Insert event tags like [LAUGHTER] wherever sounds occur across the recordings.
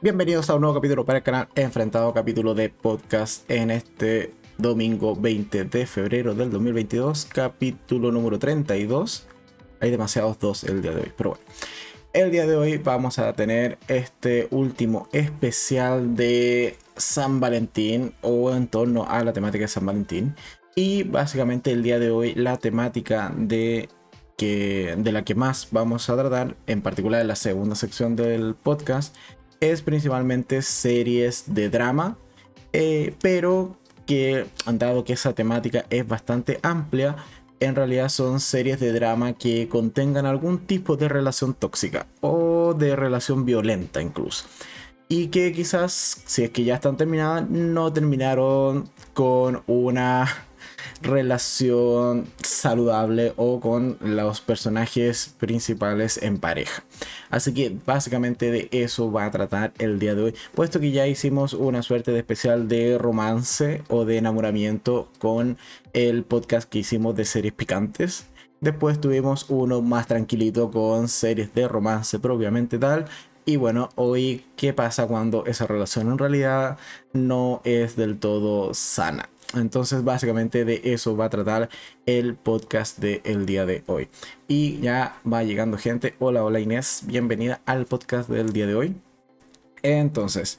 Bienvenidos a un nuevo capítulo para el canal Enfrentado, capítulo de podcast en este domingo 20 de febrero del 2022, capítulo número 32. Hay demasiados dos el día de hoy, pero bueno. El día de hoy vamos a tener este último especial de San Valentín o en torno a la temática de San Valentín. Y básicamente el día de hoy la temática de, que, de la que más vamos a tratar, en particular en la segunda sección del podcast, es principalmente series de drama, eh, pero que, dado que esa temática es bastante amplia, en realidad son series de drama que contengan algún tipo de relación tóxica o de relación violenta incluso. Y que quizás, si es que ya están terminadas, no terminaron con una relación saludable o con los personajes principales en pareja. Así que básicamente de eso va a tratar el día de hoy, puesto que ya hicimos una suerte de especial de romance o de enamoramiento con el podcast que hicimos de series picantes. Después tuvimos uno más tranquilito con series de romance propiamente tal. Y bueno, hoy, ¿qué pasa cuando esa relación en realidad no es del todo sana? Entonces básicamente de eso va a tratar el podcast del día de hoy. Y ya va llegando gente. Hola, hola Inés, bienvenida al podcast del día de hoy. Entonces,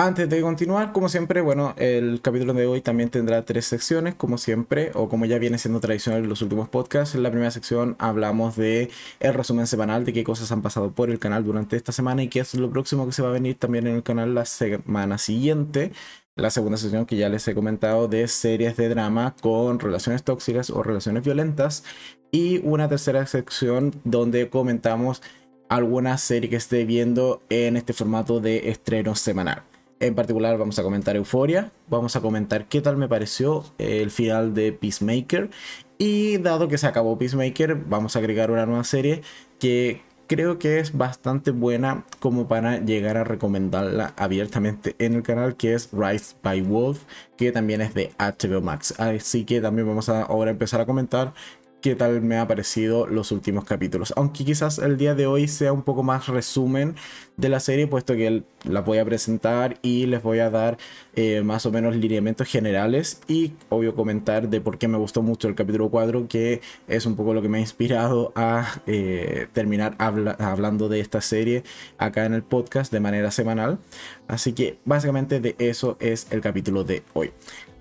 antes de continuar, como siempre, bueno, el capítulo de hoy también tendrá tres secciones, como siempre, o como ya viene siendo tradicional en los últimos podcasts. En la primera sección hablamos de el resumen semanal de qué cosas han pasado por el canal durante esta semana y qué es lo próximo que se va a venir también en el canal la semana siguiente la segunda sección que ya les he comentado de series de drama con relaciones tóxicas o relaciones violentas. Y una tercera sección donde comentamos alguna serie que esté viendo en este formato de estreno semanal. En particular vamos a comentar Euforia, vamos a comentar qué tal me pareció el final de Peacemaker y dado que se acabó Peacemaker vamos a agregar una nueva serie que creo que es bastante buena como para llegar a recomendarla abiertamente en el canal, que es Rise by Wolf, que también es de HBO Max. Así que también vamos a ahora empezar a comentar qué tal me ha parecido los últimos capítulos. Aunque quizás el día de hoy sea un poco más resumen de la serie, puesto que la voy a presentar y les voy a dar eh, más o menos lineamientos generales y obvio comentar de por qué me gustó mucho el capítulo 4, que es un poco lo que me ha inspirado a eh, terminar hablando de esta serie acá en el podcast de manera semanal. Así que básicamente de eso es el capítulo de hoy.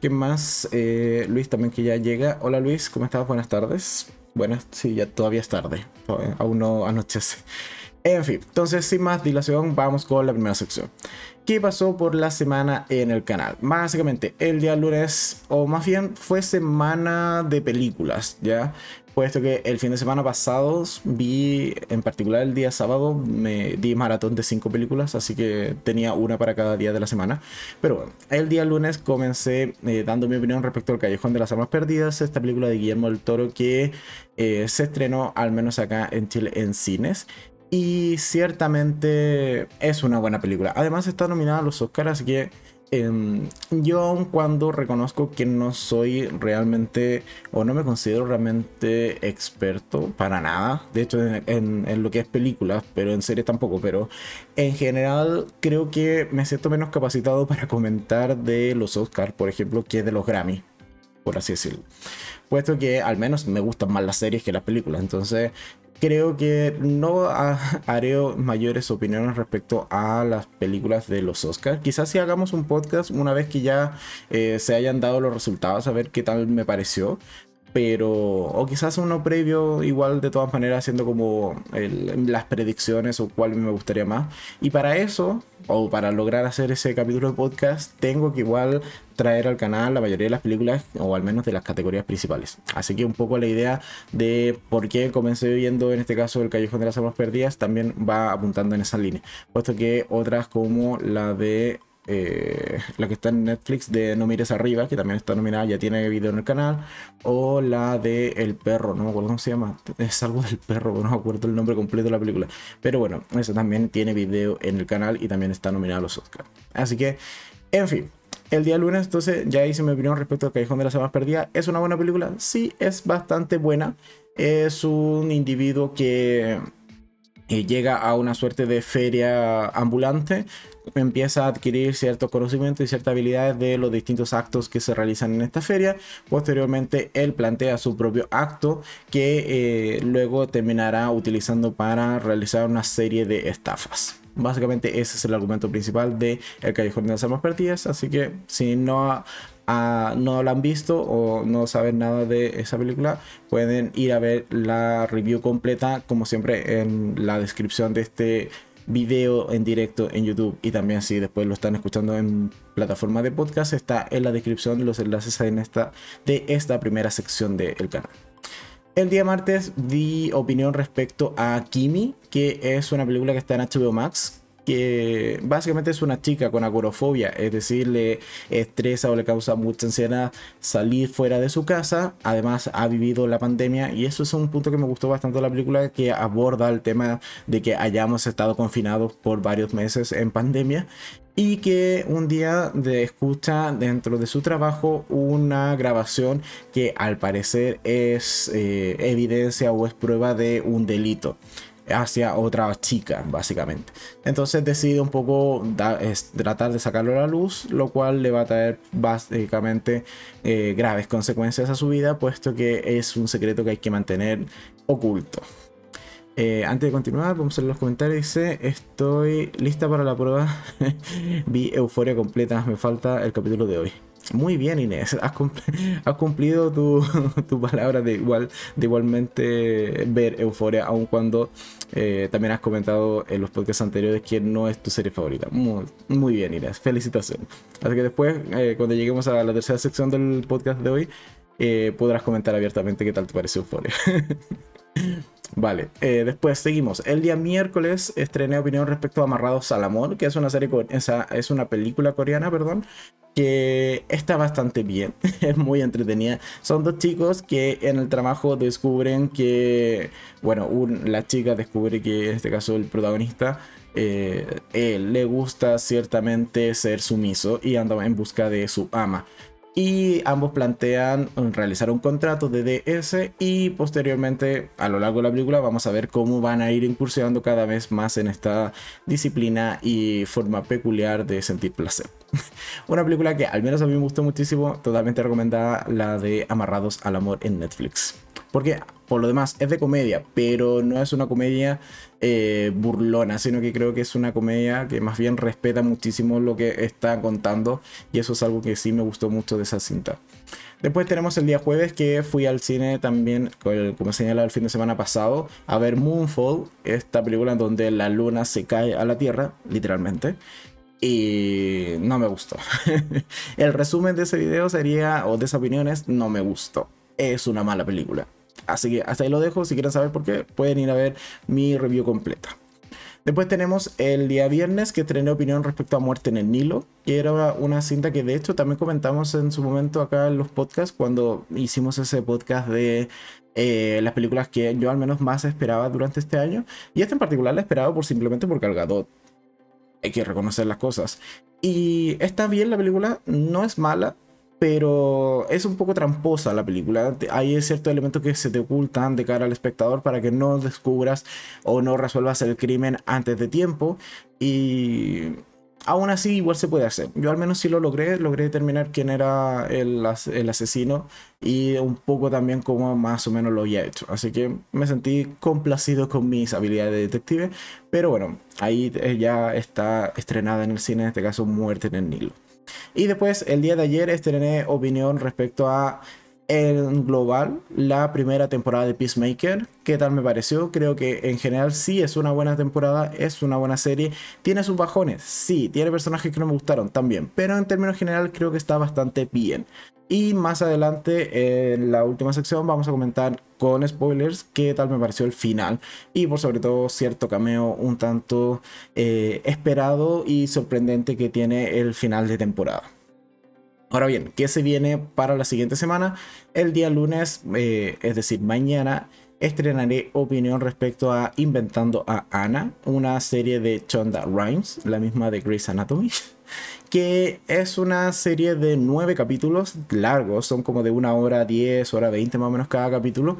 ¿Qué más? Eh, Luis también que ya llega. Hola Luis, ¿cómo estás? Buenas tardes. Bueno, sí, ya todavía es tarde. Aún no anochece. En fin, entonces sin más dilación, vamos con la primera sección. ¿Qué pasó por la semana en el canal? Básicamente, el día lunes, o más bien fue semana de películas, ¿ya? puesto que el fin de semana pasado vi, en particular el día sábado, me di maratón de cinco películas, así que tenía una para cada día de la semana. Pero bueno, el día lunes comencé eh, dando mi opinión respecto al Callejón de las Armas Perdidas, esta película de Guillermo del Toro que eh, se estrenó al menos acá en Chile en cines. Y ciertamente es una buena película. Además está nominada a los Oscars, así que Em, yo aun cuando reconozco que no soy realmente o no me considero realmente experto para nada, de hecho en, lo que es películas, pero en series tampoco, pero en general creo que me siento menos capacitado para comentar de los Oscars, por ejemplo, que de los Grammy, por así decirlo. Puesto que al menos me gustan más las series que las películas, entonces creo que no [LAUGHS] haré mayores opiniones respecto a las películas de los Oscars. Quizás si hagamos un podcast una vez que ya eh, se hayan dado los resultados, a ver qué tal me pareció pero o quizás uno previo igual de todas maneras haciendo como las predicciones o cuál me gustaría más. Y para eso o para lograr hacer ese capítulo de podcast tengo que igual traer al canal la mayoría de las películas o al menos de las categorías principales. Así que un poco la idea de por qué comencé viendo en este caso el Callejón de las Almas Perdidas también va apuntando en esa línea puesto que otras como la de eh, la que está en Netflix de No Mires Arriba, que también está nominada, ya tiene video en el canal, o la de El Perro, no me acuerdo cómo se llama, es algo del perro, no me acuerdo el nombre completo de la película, pero bueno, esa también tiene video en el canal y también está nominada a los Oscars. Así que, en fin. El día lunes, entonces, ya hice mi opinión respecto al Callejón de las Almas Perdidas. ¿Es una buena película? Sí, es bastante buena. Es un individuo que y llega a una suerte de feria ambulante, empieza a adquirir ciertos conocimientos y ciertas habilidades de los distintos actos que se realizan en esta feria. Posteriormente, él plantea su propio acto que eh, luego terminará utilizando para realizar una serie de estafas. Básicamente ese es el argumento principal de El Callejón de las Armas Perdidas, así que si no no la han visto o no saben nada de esa película, pueden ir a ver la review completa, como siempre, en la descripción de este video en directo en YouTube y también si después lo están escuchando en plataforma de podcast está en la descripción los enlaces de esta primera sección del canal. El día martes di opinión respecto a Kimi, que es una película que está en HBO Max, que básicamente es una chica con agorofobia, es decir, le estresa o le causa mucha ansiedad salir fuera de su casa, además ha vivido la pandemia y eso es un punto que me gustó bastante de la película que aborda el tema de que hayamos estado confinados por varios meses en pandemia y que un día escucha dentro de su trabajo una grabación que al parecer es eh, evidencia o es prueba de un delito hacia otra chica, básicamente. Entonces decide un poco tratar de sacarlo a la luz, lo cual le va a traer básicamente eh, graves consecuencias a su vida, puesto que es un secreto que hay que mantener oculto. Eh, antes de continuar, vamos a ver los comentarios. Dice: Estoy lista para la prueba. [LAUGHS] Vi euforia completa. Me falta el capítulo de hoy. Muy bien, Inés. [LAUGHS] Has, cumplido [LAUGHS] tu, palabra de igual, igualmente ver Euforia, aun cuando eh, también has comentado en los podcasts anteriores que no es tu serie favorita. Muy, muy bien, Inés. Felicitaciones. Así que después, eh, cuando lleguemos a la tercera sección del podcast de hoy, eh, podrás comentar abiertamente qué tal te parece Euforia. [LAUGHS] Vale, después seguimos. El día miércoles estrené opinión respecto a Amarrados al Amor, que es una serie, es una película coreana, perdón, que está bastante bien, [LAUGHS] es muy entretenida. Son dos chicos que en el trabajo descubren que, bueno, la chica descubre que en este caso el protagonista eh, le gusta ciertamente ser sumiso y anda en busca de su ama y ambos plantean realizar un contrato de DS y posteriormente a lo largo de la película vamos a ver cómo van a ir incursionando cada vez más en esta disciplina y forma peculiar de sentir placer. [LAUGHS] Una película que al menos a mí me gustó muchísimo, totalmente recomendada, la de Amarrados al Amor en Netflix. Porque por lo demás es de comedia, pero no es una comedia eh, burlona, sino que creo que es una comedia que más bien respeta muchísimo lo que está contando y eso es algo que sí me gustó mucho de esa cinta. Después tenemos el día jueves que fui al cine también, como señalaba el fin de semana pasado, a ver Moonfall, esta película en donde la luna se cae a la tierra, literalmente. Y no me gustó. [LAUGHS] el resumen de ese video sería, o de esas opiniones, no me gustó. Es una mala película. Así que hasta ahí lo dejo. Si quieren saber por qué, pueden ir a ver mi review completa. Después tenemos el día viernes que estrené opinión respecto a Muerte en el Nilo, que era una cinta que de hecho también comentamos en su momento acá en los podcasts cuando hicimos ese podcast de eh, las películas que yo al menos más esperaba durante este año. Y este en particular la esperaba por simplemente por Gal Hay que reconocer las cosas. Y está bien la película, no es mala, pero es un poco tramposa la película. Hay ciertos elementos que se te ocultan de cara al espectador para que no descubras o no resuelvas el crimen antes de tiempo. Y aún así igual se puede hacer. Yo al menos sí lo logré, logré determinar quién era el, el, asesino y un poco también cómo más o menos lo había hecho. Así que me sentí complacido con mis habilidades de detective, pero bueno, ahí ya está estrenada en el cine, en este caso Muerte en el Nilo. Y después, el día de ayer, estrené opinión respecto a en global la primera temporada de Peacemaker. ¿Qué tal me pareció? Creo que en general sí es una buena temporada, es una buena serie. Tiene sus bajones, sí, tiene personajes que no me gustaron también, pero en términos general creo que está bastante bien. Y más adelante, en la última sección, vamos a comentar con spoilers qué tal me pareció el final. Y por sobre todo, cierto cameo un tanto eh, esperado y sorprendente que tiene el final de temporada. Ahora bien, ¿qué se viene para la siguiente semana? El día lunes, eh, es decir, mañana, estrenaré opinión respecto a Inventando a Anna, una serie de Chonda Rhimes, la misma de Grey's Anatomy [LAUGHS] que es una serie de nueve capítulos largos, son como de una hora diez, hora veinte más o menos cada capítulo,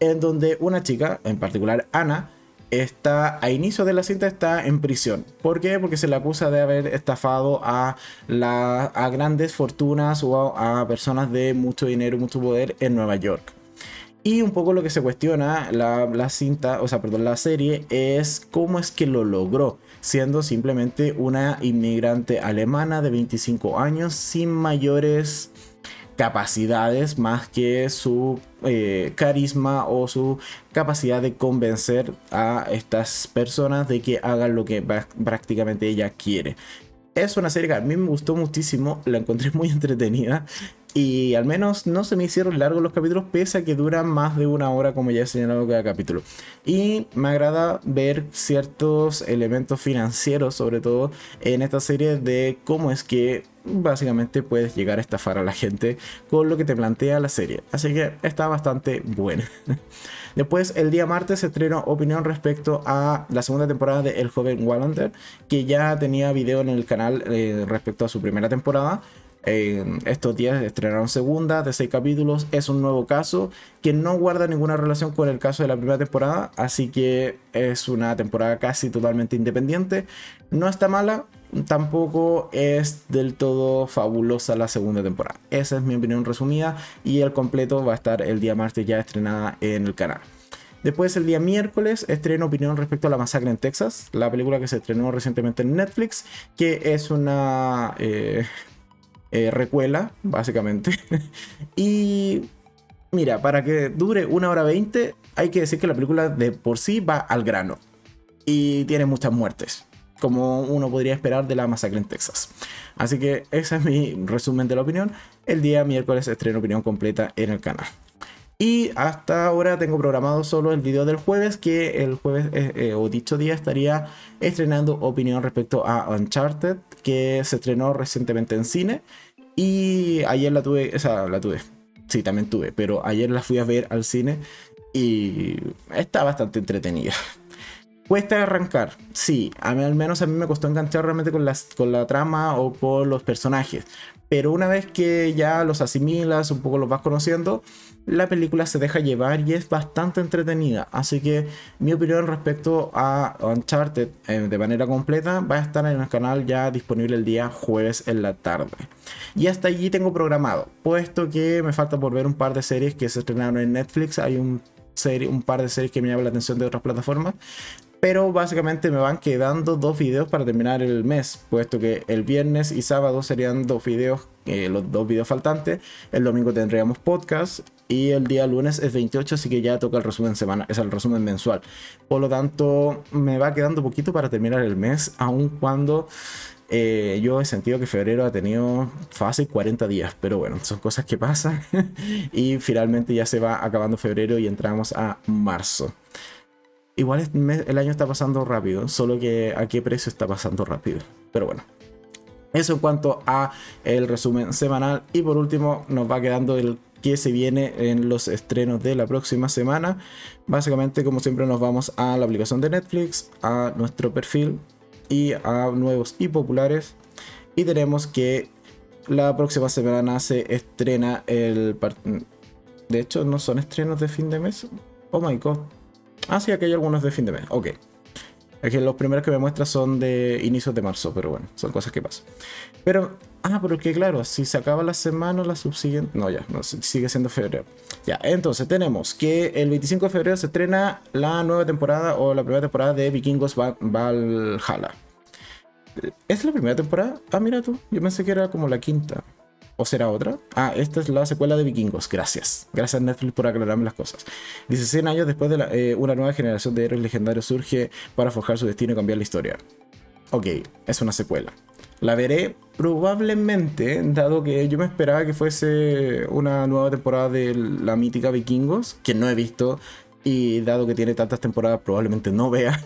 en donde una chica, en particular Ana, está a inicio de la cinta está en prisión. ¿Por qué? Porque se le acusa de haber estafado a, la, a grandes fortunas o a, personas de mucho dinero mucho poder en Nueva York. Y un poco lo que se cuestiona la, la, cinta, o sea, perdón, la serie es cómo es que lo logró, siendo simplemente una inmigrante alemana de 25 años sin mayores capacidades más que su eh, carisma o su capacidad de convencer a estas personas de que hagan lo que prácticamente ella quiere. Es una serie que a mí me gustó muchísimo, la encontré muy [LAUGHS] entretenida y al menos no se me hicieron largos los capítulos, pese a que duran más de una hora, como ya he señalado cada capítulo. Y me agrada ver ciertos elementos financieros, sobre todo en esta serie, de cómo es que básicamente puedes llegar a estafar a la gente con lo que te plantea la serie. Así que está bastante buena. [LAUGHS] Después, el día martes se estrenó opinión respecto a la segunda temporada de El joven Wallander, que ya tenía video en el canal eh, respecto a su primera temporada estos días estrenaron segunda de seis capítulos. Es un nuevo caso que no guarda ninguna relación con el caso de la primera temporada. Así que es una temporada casi totalmente independiente. No está mala, tampoco es del todo fabulosa la segunda temporada. Esa es mi opinión resumida y el completo va a estar el día martes ya estrenada en el canal. Después el día miércoles estreno opinión respecto a la masacre en Texas, la película que se estrenó recientemente en Netflix, que es una eh, eh, recuela, básicamente. [LAUGHS] y mira, para que dure una hora veinte, hay que decir que la película de por sí va al grano. Y tiene muchas muertes, como uno podría esperar de la masacre en Texas. Así que ese es mi resumen de la opinión. El día miércoles estreno opinión completa en el canal. Y hasta ahora tengo programado solo el video del jueves, que el jueves eh, eh, o dicho día estaría estrenando opinión respecto a Uncharted, que se estrenó recientemente en cine. Y ayer la tuve, o sea, la tuve. Sí, también tuve, pero ayer la fui a ver al cine y está bastante entretenida. Cuesta arrancar, sí, al menos a mí me costó enganchar realmente con, las, con la trama o con los personajes, pero una vez que ya los asimilas, un poco los vas conociendo, la película se deja llevar y es bastante entretenida. Así que mi opinión respecto a Uncharted eh, de manera completa va a estar en el canal ya disponible el día jueves en la tarde. Y hasta allí tengo programado, puesto que me falta por ver un par de series que se estrenaron en Netflix. Hay un, serie, un par de series que me llaman la atención de otras plataformas pero básicamente me van quedando dos videos para terminar el mes, puesto que el viernes y sábado serían dos videos, eh, los dos videos faltantes, el domingo tendríamos podcast y el día lunes es 28, así que ya toca el resumen semana, es el resumen mensual. Por lo tanto, me va quedando poquito para terminar el mes, aun cuando eh, yo he sentido que febrero ha tenido fácil 40 días, pero bueno, son cosas que pasan [LAUGHS] y finalmente ya se va acabando febrero y entramos a marzo. Igual el año está pasando rápido, solo que a qué precio está pasando rápido. Pero bueno. Eso en cuanto a el resumen semanal. Y por último nos va quedando el que se viene en los estrenos de la próxima semana. Básicamente como siempre nos vamos a la aplicación de Netflix, a nuestro perfil y a nuevos y populares. Y tenemos que la próxima semana se estrena el... De hecho no son estrenos de fin de mes. Oh my god. Ah, sí, aquí hay algunos de fin de mes. Ok. Que los primeros que me muestra son de inicios de marzo, pero bueno, son cosas que pasan. Pero, ah, pero claro, si se acaba la semana, la subsiguiente. No, ya, no, sigue siendo febrero. Ya, entonces tenemos que el 25 de febrero se estrena la nueva temporada o la primera temporada de Vikingos Valhalla. ¿Es la primera temporada? Ah, mira tú, yo pensé que era como la quinta. ¿O será otra? Ah, esta es la secuela de Vikingos. Gracias. Gracias Netflix por aclararme las cosas. 16 años después de eh, una nueva generación de héroes legendarios surge para forjar su destino y cambiar la historia. Ok, es una secuela. La veré probablemente, dado que yo me esperaba que fuese una nueva temporada de la mítica Vikingos, que no he visto, y dado que tiene tantas temporadas, probablemente no vea.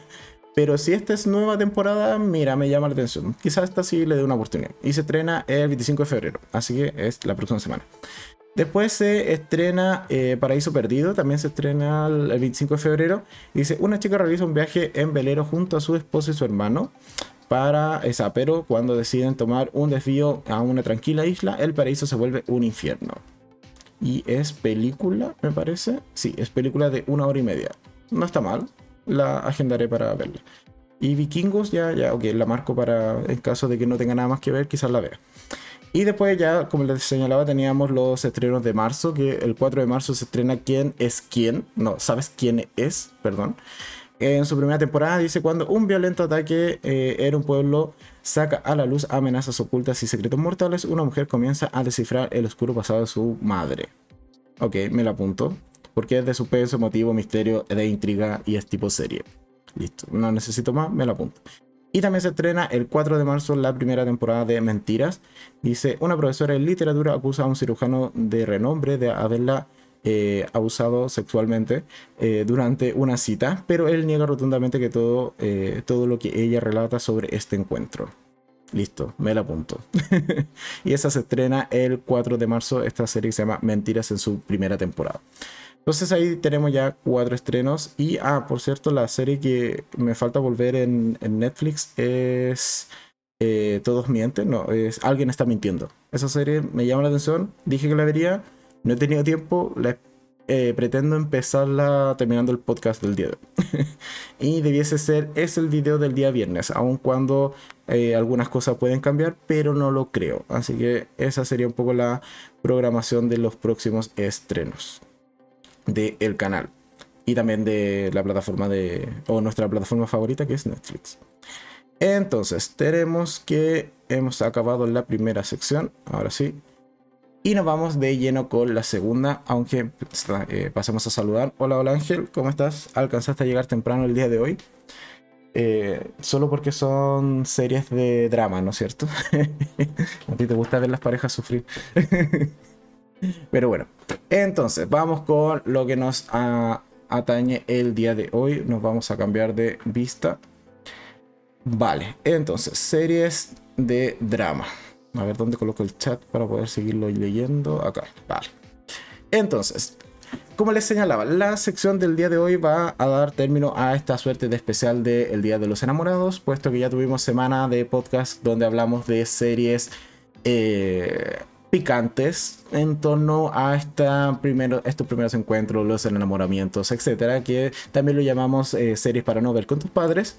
Pero si esta es nueva temporada, mira, me llama la atención. Quizás esta sí le dé una oportunidad. Y se estrena el 25 de febrero, así que es la próxima semana. Después se estrena eh, Paraíso Perdido, también se estrena el, 25 de febrero. Dice, una chica realiza un viaje en velero junto a su esposo y su hermano para esa, pero cuando deciden tomar un desvío a una tranquila isla, el paraíso se vuelve un infierno. Y es película, me parece. Sí, es película de una hora y media. No está mal la agendaré para verla. Y Vikingos ya, ya, ok, la marco para, en caso de que no tenga nada más que ver, quizás la vea. Y después ya, como les señalaba, teníamos los estrenos de marzo, que el 4 de marzo se estrena ¿Quién es quién? No, ¿sabes quién es? Perdón. En su primera temporada dice cuando un violento ataque eh, en un pueblo saca a la luz amenazas ocultas y secretos mortales, una mujer comienza a descifrar el oscuro pasado de su madre. Ok, me la apunto. Porque es de suspenso, motivo, misterio, de intriga y es tipo serie. Listo, no necesito más, me la apunto. Y también se estrena el 4 de marzo la primera temporada de Mentiras. Dice, una profesora de literatura acusa a un cirujano de renombre de haberla eh, abusado sexualmente eh, durante una cita, pero él niega rotundamente que todo, eh, todo lo que ella relata sobre este encuentro. Listo, me la apunto. [LAUGHS] y esa se estrena el 4 de marzo, esta serie se llama Mentiras en su primera temporada. Entonces ahí tenemos ya cuatro estrenos. Y, ah, por cierto, la serie que me falta volver en, Netflix es eh, Todos mienten. No, es Alguien está mintiendo. Esa serie me llama la atención. Dije que la vería. No he tenido tiempo. Eh, pretendo empezarla terminando el podcast del día de hoy. [LAUGHS] y debiese ser, es el video del día viernes, aun cuando eh, algunas cosas pueden cambiar, pero no lo creo. Así que esa sería un poco la programación de los próximos estrenos del canal y también de la plataforma de o nuestra plataforma favorita que es Netflix. Entonces, tenemos que hemos acabado la primera sección, ahora sí. Y nos vamos de lleno con la segunda, aunque eh, pasemos a saludar. Hola, hola Ángel, ¿cómo estás? ¿Alcanzaste a llegar temprano el día de hoy? Eh, solo porque son series de drama, ¿no es cierto? [LAUGHS] a ti te gusta ver las parejas sufrir. [LAUGHS] Pero bueno, entonces vamos con lo que nos atañe el día de hoy. Nos vamos a cambiar de vista. Vale, entonces, series de drama. A ver dónde coloco el chat para poder seguirlo leyendo. Acá, vale. Entonces, como les señalaba, la sección del día de hoy va a dar término a esta suerte de especial del Día de los Enamorados, puesto que ya tuvimos semana de podcast donde hablamos de series eh, picantes en torno a esta primero, estos primeros encuentros, los enamoramientos, etcétera, que también lo llamamos eh, series para no ver con tus padres.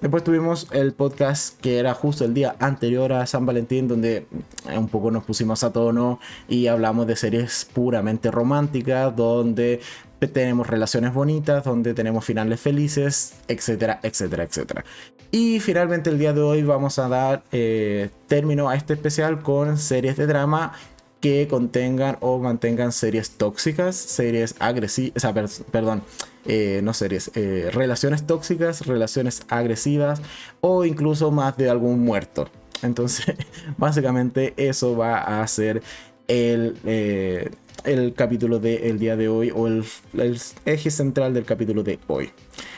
Después tuvimos el podcast que era justo el día anterior a San Valentín, donde un poco nos pusimos a tono y hablamos de series puramente románticas, donde tenemos relaciones bonitas, donde tenemos finales felices, etcétera, etcétera, etcétera. Y finalmente el día de hoy vamos a dar eh, término a este especial con series de drama que contengan o mantengan series tóxicas, series agresivas, perdón, eh, no series, eh, relaciones tóxicas, relaciones agresivas o incluso más de algún muerto. Entonces, [LAUGHS] básicamente eso va a ser el el capítulo del día de hoy o el, eje central del capítulo de hoy.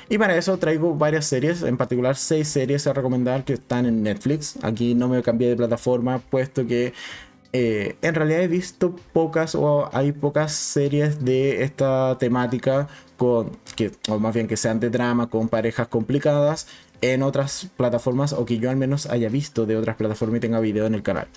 Y para eso traigo varias series, en particular seis series a recomendar que están en Netflix. Aquí no me cambié de plataforma, puesto que eh, en realidad he visto pocas o hay pocas series de esta temática con que o más bien que sean de drama con parejas complicadas en otras plataformas o que yo al menos haya visto de otras plataformas y tenga video en el canal.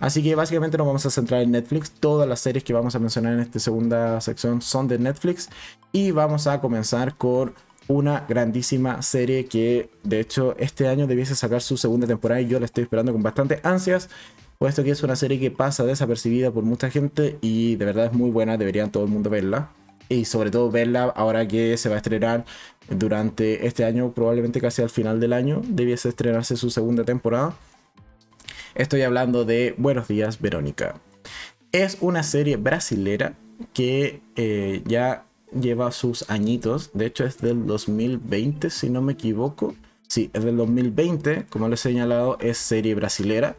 Así que básicamente nos vamos a centrar en Netflix. Todas las series que vamos a mencionar en esta segunda sección son de Netflix. Y vamos a comenzar con una grandísima serie que de hecho este año debiese sacar su segunda temporada y yo la estoy esperando con bastante ansias. Puesto que es una serie que pasa desapercibida por mucha gente y de verdad es muy buena, deberían todo el mundo verla. Y sobre todo verla ahora que se va a estrenar durante este año, probablemente casi al final del año, debiese estrenarse su segunda temporada. Estoy hablando de Buenos días, Verónica. Es una serie brasilera que eh, ya lleva sus añitos. De hecho, es del 2020, si no me equivoco. Sí, es del 2020. Como les he señalado, es serie brasilera.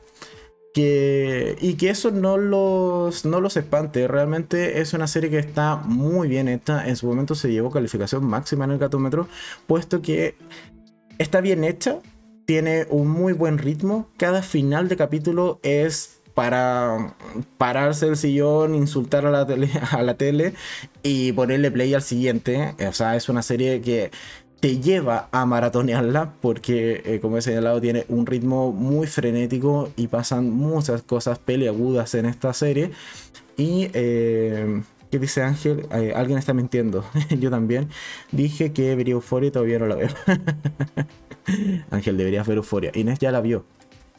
Que, y que eso no los, no los espante. Realmente es una serie que está muy bien hecha. En su momento se llevó calificación máxima en el gatómetro, puesto que está bien hecha, tiene un muy buen ritmo. Cada final de capítulo es para pararse el sillón, insultar a la tele, [LAUGHS] a la tele y ponerle play al siguiente. O sea, es una serie que te lleva a maratonearla porque, eh, como he señalado, tiene un ritmo muy frenético y pasan muchas cosas peleagudas en esta serie. Y eh, ¿Qué dice Ángel? Eh, alguien está mintiendo. [LAUGHS] Yo también. Dije que vería Euforia y todavía no la veo. [LAUGHS] Ángel, deberías ver Euforia. Inés ya la vio.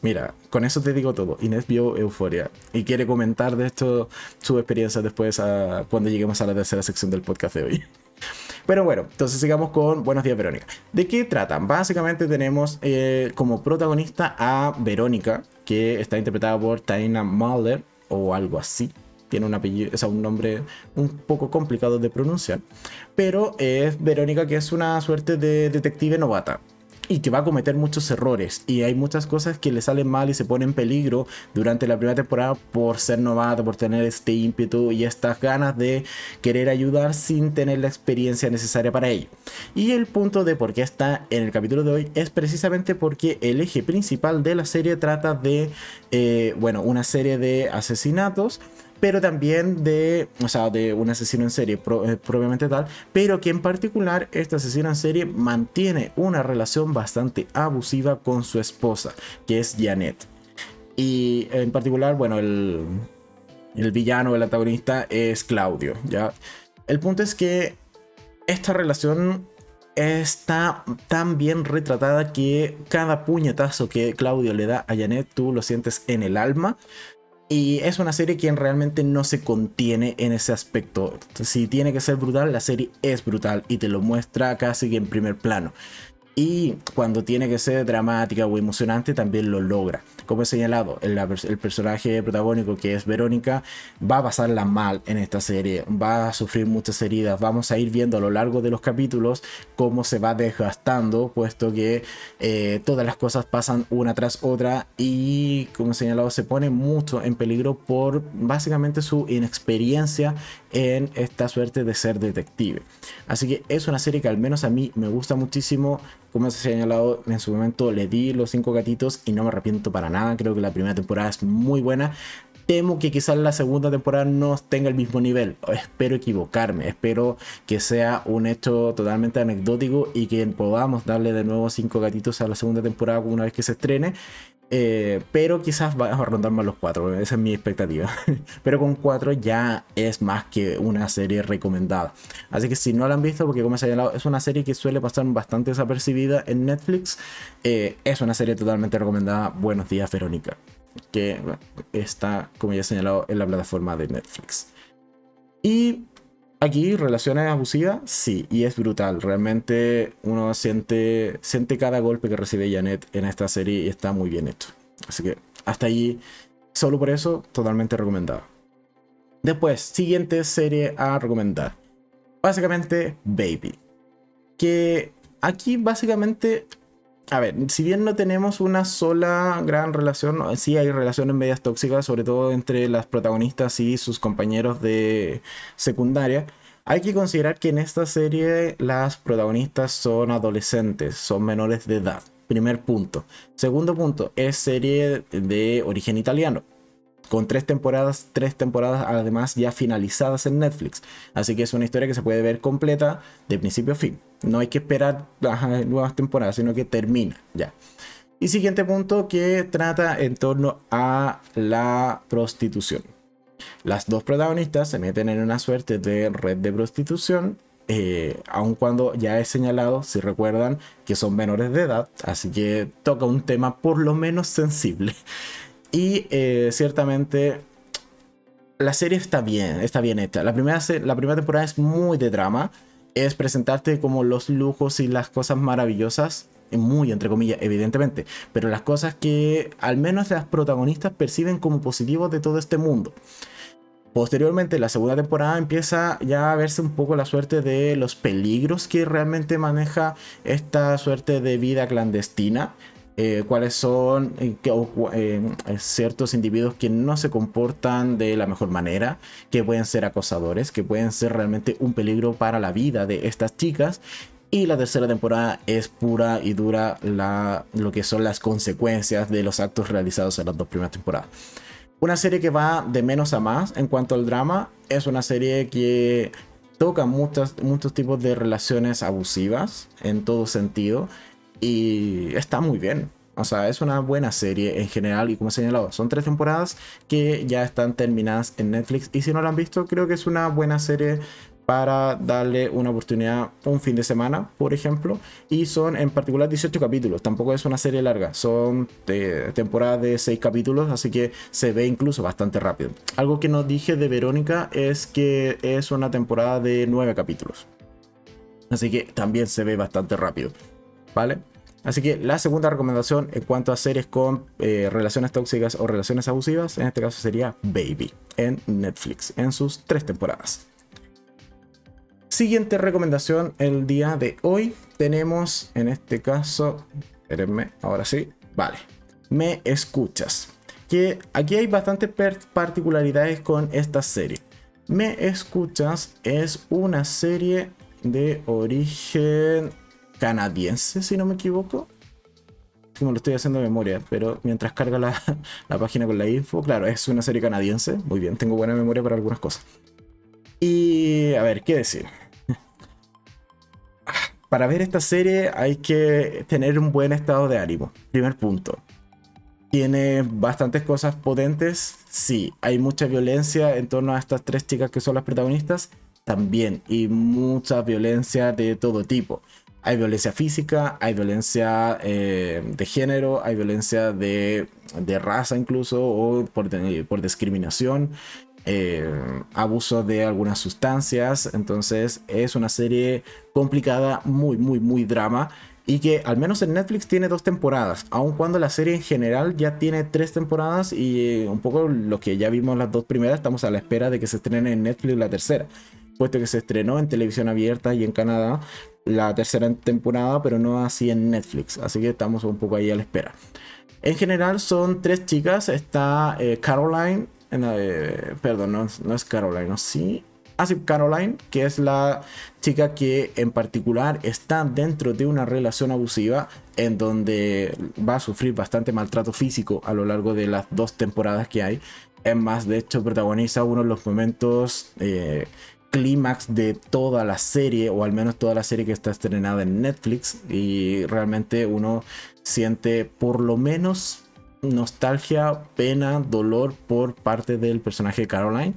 Mira, con eso te digo todo. Inés vio Euforia y quiere comentar de esto su experiencia después cuando lleguemos a la tercera sección del podcast de hoy. [LAUGHS] Pero bueno, entonces sigamos con Buenos días Verónica. ¿De qué tratan? Básicamente tenemos eh, como protagonista a Verónica, que está interpretada por Taina Mulder o algo así. Tiene un apellido, o un nombre un poco complicado de pronunciar. Pero es Verónica, que es una suerte de detective novata y que va a cometer muchos errores y hay muchas cosas que le salen mal y se pone en peligro durante la primera temporada por ser novata, por tener este ímpetu y estas ganas de querer ayudar sin tener la experiencia necesaria para ello. Y el punto de por qué está en el capítulo de hoy es precisamente porque el eje principal de la serie trata de, eh, bueno, una serie de asesinatos pero también de, o sea, de un asesino en serie eh, propiamente tal, pero que en particular este asesino en serie mantiene una relación bastante abusiva con su esposa, que es Janet. Y en particular, bueno, el, el villano, el antagonista es Claudio, ¿ya? El punto es que esta relación está tan bien retratada que cada puñetazo que Claudio le da a Janet, tú lo sientes en el alma. Y es una serie quien realmente no se contiene en ese aspecto. Si tiene que ser brutal, la serie es brutal y te lo muestra casi que en primer plano. Y cuando tiene que ser dramática o emocionante, también lo logra. Como he señalado, el, personaje protagónico que es Verónica va a pasarla mal en esta serie, va a sufrir muchas heridas. Vamos a ir viendo a lo largo de los capítulos cómo se va desgastando, puesto que eh, todas las cosas pasan una tras otra y, como he señalado, se pone mucho en peligro por básicamente su inexperiencia en esta suerte de ser detective. Así que es una serie que al menos a mí me gusta muchísimo como se ha señalado en su momento, le di los cinco gatitos y no me arrepiento para nada. Creo que la primera temporada es muy buena. Temo que quizás la segunda temporada no tenga el mismo nivel. Espero equivocarme. Espero que sea un hecho totalmente anecdótico y que podamos darle de nuevo cinco gatitos a la segunda temporada una vez que se estrene. Eh, pero quizás va a rondar más los cuatro, esa es mi expectativa. [LAUGHS] pero con cuatro ya es más que una serie recomendada. Así que si no la han visto, porque como ha señalado, es una serie que suele pasar bastante desapercibida en Netflix, eh, es una serie totalmente recomendada. Buenos días, Verónica. Que está, como ya he señalado, en la plataforma de Netflix. Y Aquí, relaciones abusivas, sí, y es brutal. Realmente uno siente, cada golpe que recibe Janet en esta serie y está muy bien hecho. Así que hasta ahí, solo por eso, totalmente recomendado. Después, siguiente serie a recomendar. Básicamente, Baby. Que aquí básicamente a ver, si bien no tenemos una sola gran relación, sí hay relaciones medias tóxicas, sobre todo entre las protagonistas y sus compañeros de secundaria. Hay que considerar que en esta serie las protagonistas son adolescentes, son menores de edad. Primer punto. Segundo punto, es serie de origen italiano con tres temporadas, tres temporadas además ya finalizadas en Netflix. Así que es una historia que se puede ver completa de principio a fin. No hay que esperar nuevas temporadas, sino que termina ya. Y siguiente punto que trata en torno a la prostitución. Las dos protagonistas se meten en una suerte de red de prostitución, eh, aun cuando ya he señalado, si recuerdan, que son menores de edad, así que toca un tema por lo menos sensible. Y eh, ciertamente la serie está bien, está bien hecha. La primera, la primera temporada es muy de drama. Es presentarte como los lujos y las cosas maravillosas. Muy entre comillas, evidentemente. Pero las cosas que al menos las protagonistas perciben como positivos de todo este mundo. Posteriormente, la segunda temporada empieza ya a verse un poco la suerte de los peligros que realmente maneja esta suerte de vida clandestina. Eh, cuáles son eh, eh, ciertos individuos que no se comportan de la mejor manera, que pueden ser acosadores, que pueden ser realmente un peligro para la vida de estas chicas. Y la tercera temporada es pura y dura lo que son las consecuencias de los actos realizados en las dos primeras temporadas. Una serie que va de menos a más en cuanto al drama. Es una serie que toca muchos, muchos tipos de relaciones abusivas en todo sentido y está muy bien. O sea, es una buena serie en general y como he señalado, son tres temporadas que ya están terminadas en Netflix y si no la han visto, creo que es una buena serie para darle una oportunidad un fin de semana, por ejemplo. Y son en particular 18 capítulos, tampoco es una serie larga, son temporadas de 6 capítulos, así que se ve incluso bastante rápido. Algo que no dije de Verónica es que es una temporada de 9 capítulos. Así que también se ve bastante rápido. ¿Vale? Así que la segunda recomendación en cuanto a series con eh, relaciones tóxicas o relaciones abusivas, en este caso sería Baby en Netflix, en sus tres temporadas. Siguiente recomendación el día de hoy tenemos en este caso, espérenme, ahora sí, vale, me escuchas. Que aquí hay bastantes particularidades con esta serie. Me escuchas es una serie de origen canadiense, si no me equivoco. Como lo estoy haciendo de memoria, pero mientras carga la, [LAUGHS] la página con la info, claro, es una serie canadiense. Muy bien, tengo buena memoria para algunas cosas. Y a ver, ¿qué decir? [LAUGHS] Para ver esta serie hay que tener un buen estado de ánimo. Primer punto. Tiene bastantes cosas potentes. Sí, hay mucha violencia en torno a estas tres chicas que son las protagonistas. También. Y mucha violencia de todo tipo. Hay violencia física, hay violencia eh, de género, hay violencia de, de raza incluso, o por, por discriminación. Eh, abuso de algunas sustancias. Entonces es una serie complicada, muy, muy, muy drama. Y que al menos en Netflix tiene dos temporadas, aun cuando la serie en general ya tiene tres temporadas y un poco lo que ya vimos las dos primeras, estamos a la espera de que se estrene en Netflix la tercera, puesto que se estrenó en televisión abierta y en Canadá la tercera temporada, pero no así en Netflix, así que estamos un poco ahí a la espera. En general son tres chicas, está eh, Caroline, perdón, no, es Caroline, sí. Ah, sí, Caroline, que es la chica que en particular está dentro de una relación abusiva en donde va a sufrir bastante maltrato físico a lo largo de las dos temporadas que hay. Es más, de hecho, protagoniza uno de los momentos eh, clímax de toda la serie, o al menos toda la serie que está estrenada en Netflix. Y realmente uno siente por lo menos nostalgia, pena, dolor por parte del personaje de Caroline.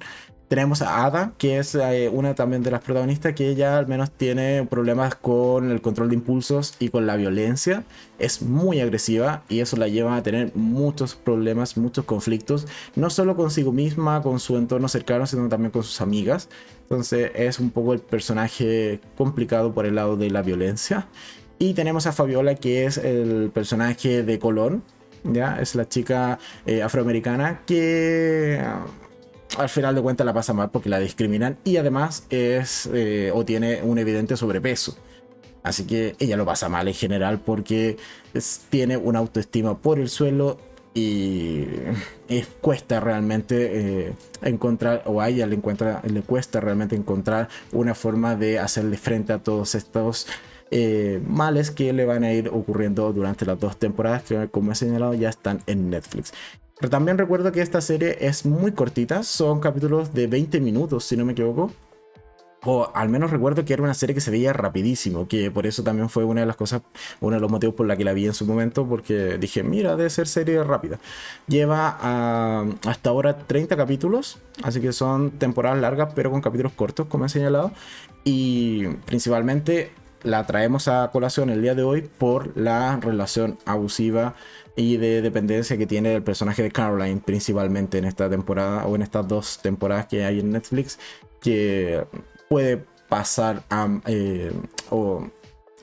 Tenemos a Ada, que es eh, una también de las protagonistas, que ella al menos tiene problemas con el control de impulsos y con la violencia. Es muy agresiva y eso la lleva a tener muchos problemas, muchos conflictos, no solo consigo misma, con su entorno cercano, sino también con sus amigas. Entonces es un poco el personaje complicado por el lado de la violencia. Y tenemos a Fabiola, que es el personaje de Colón, ¿ya? Es la chica eh, afroamericana que ah, al final de cuentas la pasa mal porque la discriminan y además es eh, o tiene un evidente sobrepeso. Así que ella lo pasa mal en general porque tiene una autoestima por el suelo y cuesta realmente eh, encontrar, o a ella le, encuentra, le cuesta realmente encontrar una forma de hacerle frente a todos estos eh, males que le van a ir ocurriendo durante las dos temporadas que como he señalado ya están en Netflix. Pero también recuerdo que esta serie es muy cortita, son capítulos de 20 minutos si no me equivoco. O al menos recuerdo que era una serie que se veía rapidísimo, que por eso también fue una de las cosas, uno de los motivos por la que la vi en su momento, porque dije, mira, debe ser serie rápida. Lleva ah, hasta ahora 30 capítulos, así que son temporadas largas, pero con capítulos cortos, como he señalado. Y principalmente la traemos a colación el día de hoy por la relación abusiva y de dependencia que tiene el personaje de Caroline principalmente en esta temporada o en estas dos temporadas que hay en Netflix que puede pasar a eh, o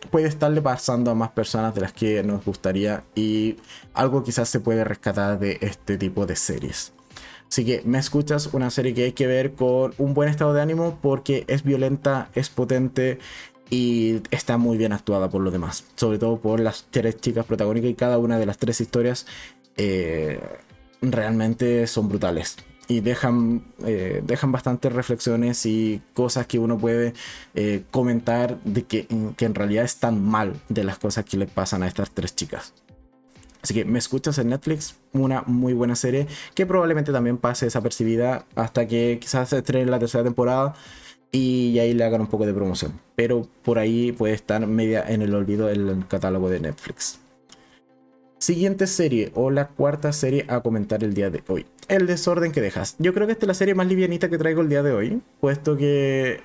puede estarle pasando a más personas de las que nos gustaría y algo quizás se puede rescatar de este tipo de series. Así que me escuchas una serie que hay que ver con un buen estado de ánimo porque es violenta, es potente, y está muy bien actuada por lo demás, sobre todo por las tres chicas protagónicas y cada una de las tres historias eh, realmente son brutales y dejan, eh, dejan bastantes reflexiones y cosas que uno puede eh, comentar de que, que en realidad están mal de las cosas que le pasan a estas tres chicas. Así que me escuchas en Netflix, una muy buena serie que probablemente también pase desapercibida hasta que quizás se estrene la tercera temporada y ahí le hagan un poco de promoción. Pero por ahí puede estar media en el olvido el catálogo de Netflix. Siguiente serie o la cuarta serie a comentar el día de hoy. El desorden que dejas. Yo creo que esta es la serie más livianita que traigo el día de hoy, puesto que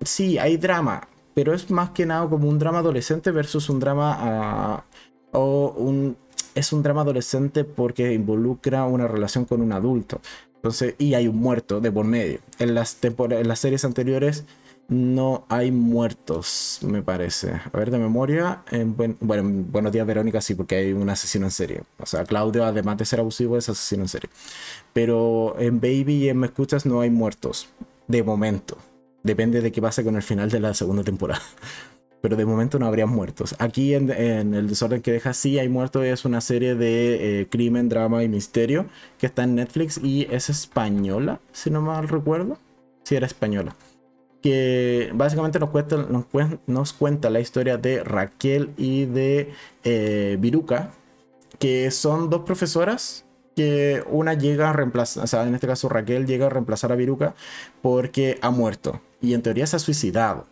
sí, hay drama, pero es más que nada como un drama adolescente versus un drama ah, o un es un drama adolescente porque involucra una relación con un adulto. Entonces, y hay un muerto de por medio. En las, en las series anteriores no hay muertos, me parece. A ver, de memoria. En bueno, en Buenos Días Verónica sí, porque hay un asesino en serie. O sea, Claudio, además de ser abusivo, es asesino en serie. Pero en Baby y en Me Escuchas no hay muertos. De momento. Depende de qué pase con el final de la segunda temporada. [LAUGHS] Pero de momento no habría muertos. Aquí en, El desorden que deja sí hay muertos. Es una serie de eh, crimen, drama y misterio que está en Netflix y es española, si no mal recuerdo. Sí, era española que básicamente nos cuenta, nos, cuenta la historia de Raquel y de eh, Viruca, que son dos profesoras que una llega a reemplazar, o sea, en este caso Raquel llega a reemplazar a Viruca porque ha muerto y en teoría se ha suicidado.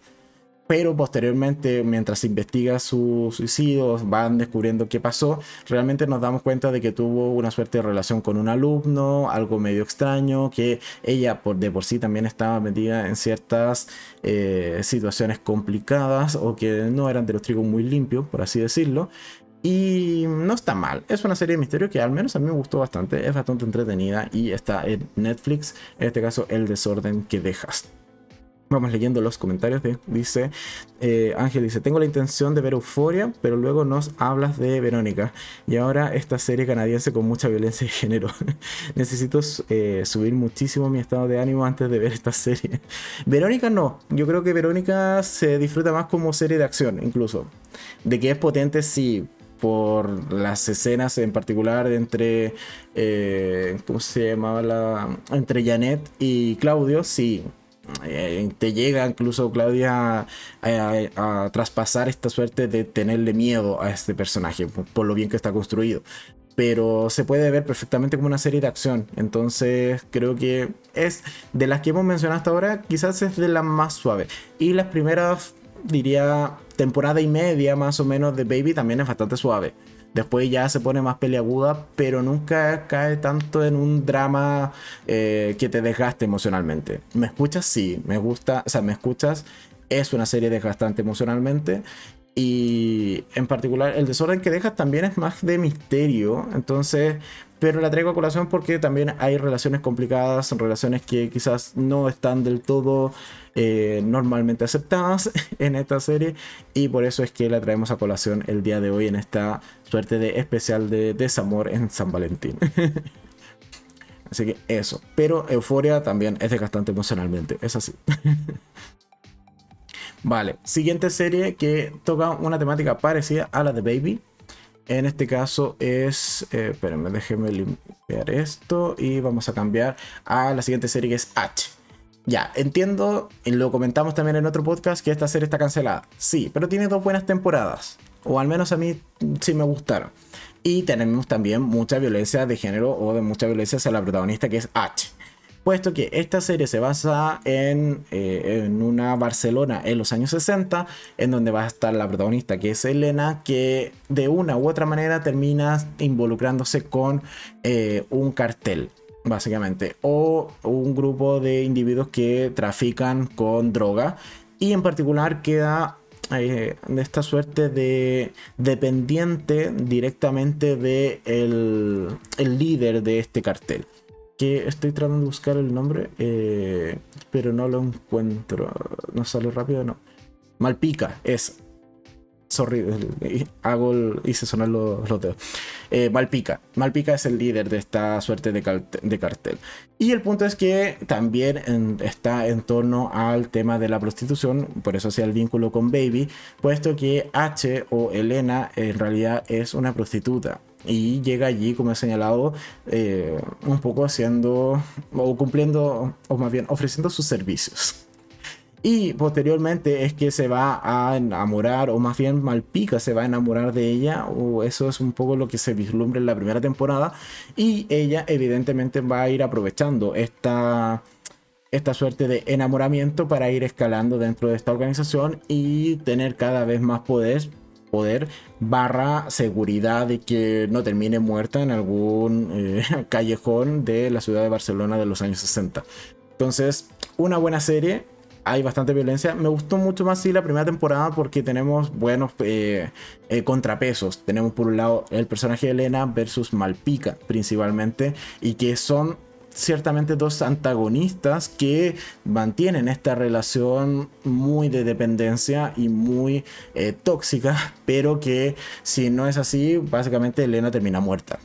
Pero posteriormente, mientras investiga su suicidio, van descubriendo qué pasó, realmente nos damos cuenta de que tuvo una suerte de relación con un alumno, algo medio extraño, que ella por de por sí también estaba metida en ciertas eh, situaciones complicadas o que no eran de los trigos muy limpios, por así decirlo. Y no está mal. Es una serie de misterio que al menos a mí me gustó bastante. Es bastante entretenida y está en Netflix. En este caso, El desorden que dejas. Vamos leyendo los comentarios. dice eh, Ángel dice: Tengo la intención de ver Euforia, pero luego nos hablas de Verónica. Y ahora esta serie canadiense con mucha violencia de género. [LAUGHS] Necesito eh, subir muchísimo mi estado de ánimo antes de ver esta serie. [LAUGHS] Verónica no. Yo creo que Verónica se disfruta más como serie de acción, incluso. De que es potente, sí. Por las escenas en particular entre. Eh, ¿Cómo se llamaba la.? Entre Janet y Claudio, sí eh, te llega incluso Claudia a, traspasar esta suerte de tenerle miedo a este personaje por, lo bien que está construido. Pero se puede ver perfectamente como una serie de acción. Entonces creo que es de las que hemos mencionado hasta ahora, quizás es de las más suaves. Y las primeras, diría, temporada y media más o menos de Baby también es bastante suave. Después ya se pone más peleaguda, pero nunca cae tanto en un drama eh, que te desgaste emocionalmente. ¿Me escuchas? Sí, me gusta, o sea, me escuchas. Es una serie desgastante emocionalmente. Y en particular, el desorden que dejas también es más de misterio. Entonces, pero la traigo a colación porque también hay relaciones complicadas, relaciones que quizás no están del todo eh, normalmente aceptadas [LAUGHS] en esta serie y por eso es que la traemos a colación el día de hoy en esta suerte de especial de desamor en San Valentín. [LAUGHS] así que eso, pero Euforia también es desgastante emocionalmente, es así. [LAUGHS] vale, siguiente serie que toca una temática parecida a la de Baby en este caso es, eh, espérenme, déjenme limpiar esto y vamos a cambiar a la siguiente serie que es H. Ya, entiendo, y lo comentamos también en otro podcast, que esta serie está cancelada. Sí, pero tiene dos buenas temporadas. O al menos a mí sí me gustaron. Y tenemos también mucha violencia de género o de mucha violencia hacia la protagonista que es H puesto que esta serie se basa en, eh, en, una Barcelona en los años 60, en donde va a estar la protagonista que es Elena, que de una u otra manera termina involucrándose con eh, un cartel. Básicamente, o un grupo de individuos que trafican con droga, y en particular queda eh, esta suerte de dependiente directamente de el líder de este cartel que estoy tratando de buscar el nombre, eh, pero no lo encuentro. No sale rápido, no. Malpica, es. Sorry, hago hice sonar los, los dedos. Eh, Malpica. Malpica es el líder de esta suerte de, cartel. Y el punto es que también está en torno al tema de la prostitución, por eso sea el vínculo con Baby, puesto que H o Elena en realidad es una prostituta y llega allí, como he señalado, eh, un poco haciendo o cumpliendo, o más bien ofreciendo sus servicios. Y posteriormente es que se va a enamorar, o más bien Malpica se va a enamorar de ella, o eso es un poco lo que se vislumbra en la primera temporada. Y ella evidentemente va a ir aprovechando esta, esta suerte de enamoramiento para ir escalando dentro de esta organización y tener cada vez más poder poder barra seguridad de que no termine muerta en algún eh, [LAUGHS] callejón de la ciudad de Barcelona de los años 60. Entonces, una buena serie, hay bastante violencia. Me gustó mucho más sí la primera temporada porque tenemos buenos eh, eh, contrapesos. Tenemos por un lado el personaje de Elena versus Malpica principalmente y que son ciertamente dos antagonistas que mantienen esta relación muy de dependencia y muy eh, tóxica, pero que si no es así, básicamente Elena termina muerta.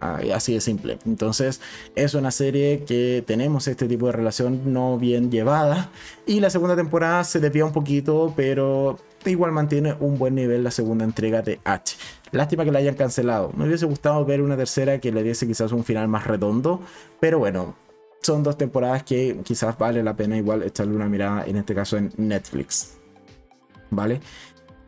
Así de simple. Entonces es una serie que tenemos este tipo de relación no bien llevada. Y la segunda temporada se desvía un poquito, pero igual mantiene un buen nivel la segunda entrega de H. Lástima que la hayan cancelado. Me hubiese gustado ver una tercera que le diese quizás un final más redondo. Pero bueno, son dos temporadas que quizás vale la pena igual echarle una mirada, en este caso en Netflix. ¿Vale?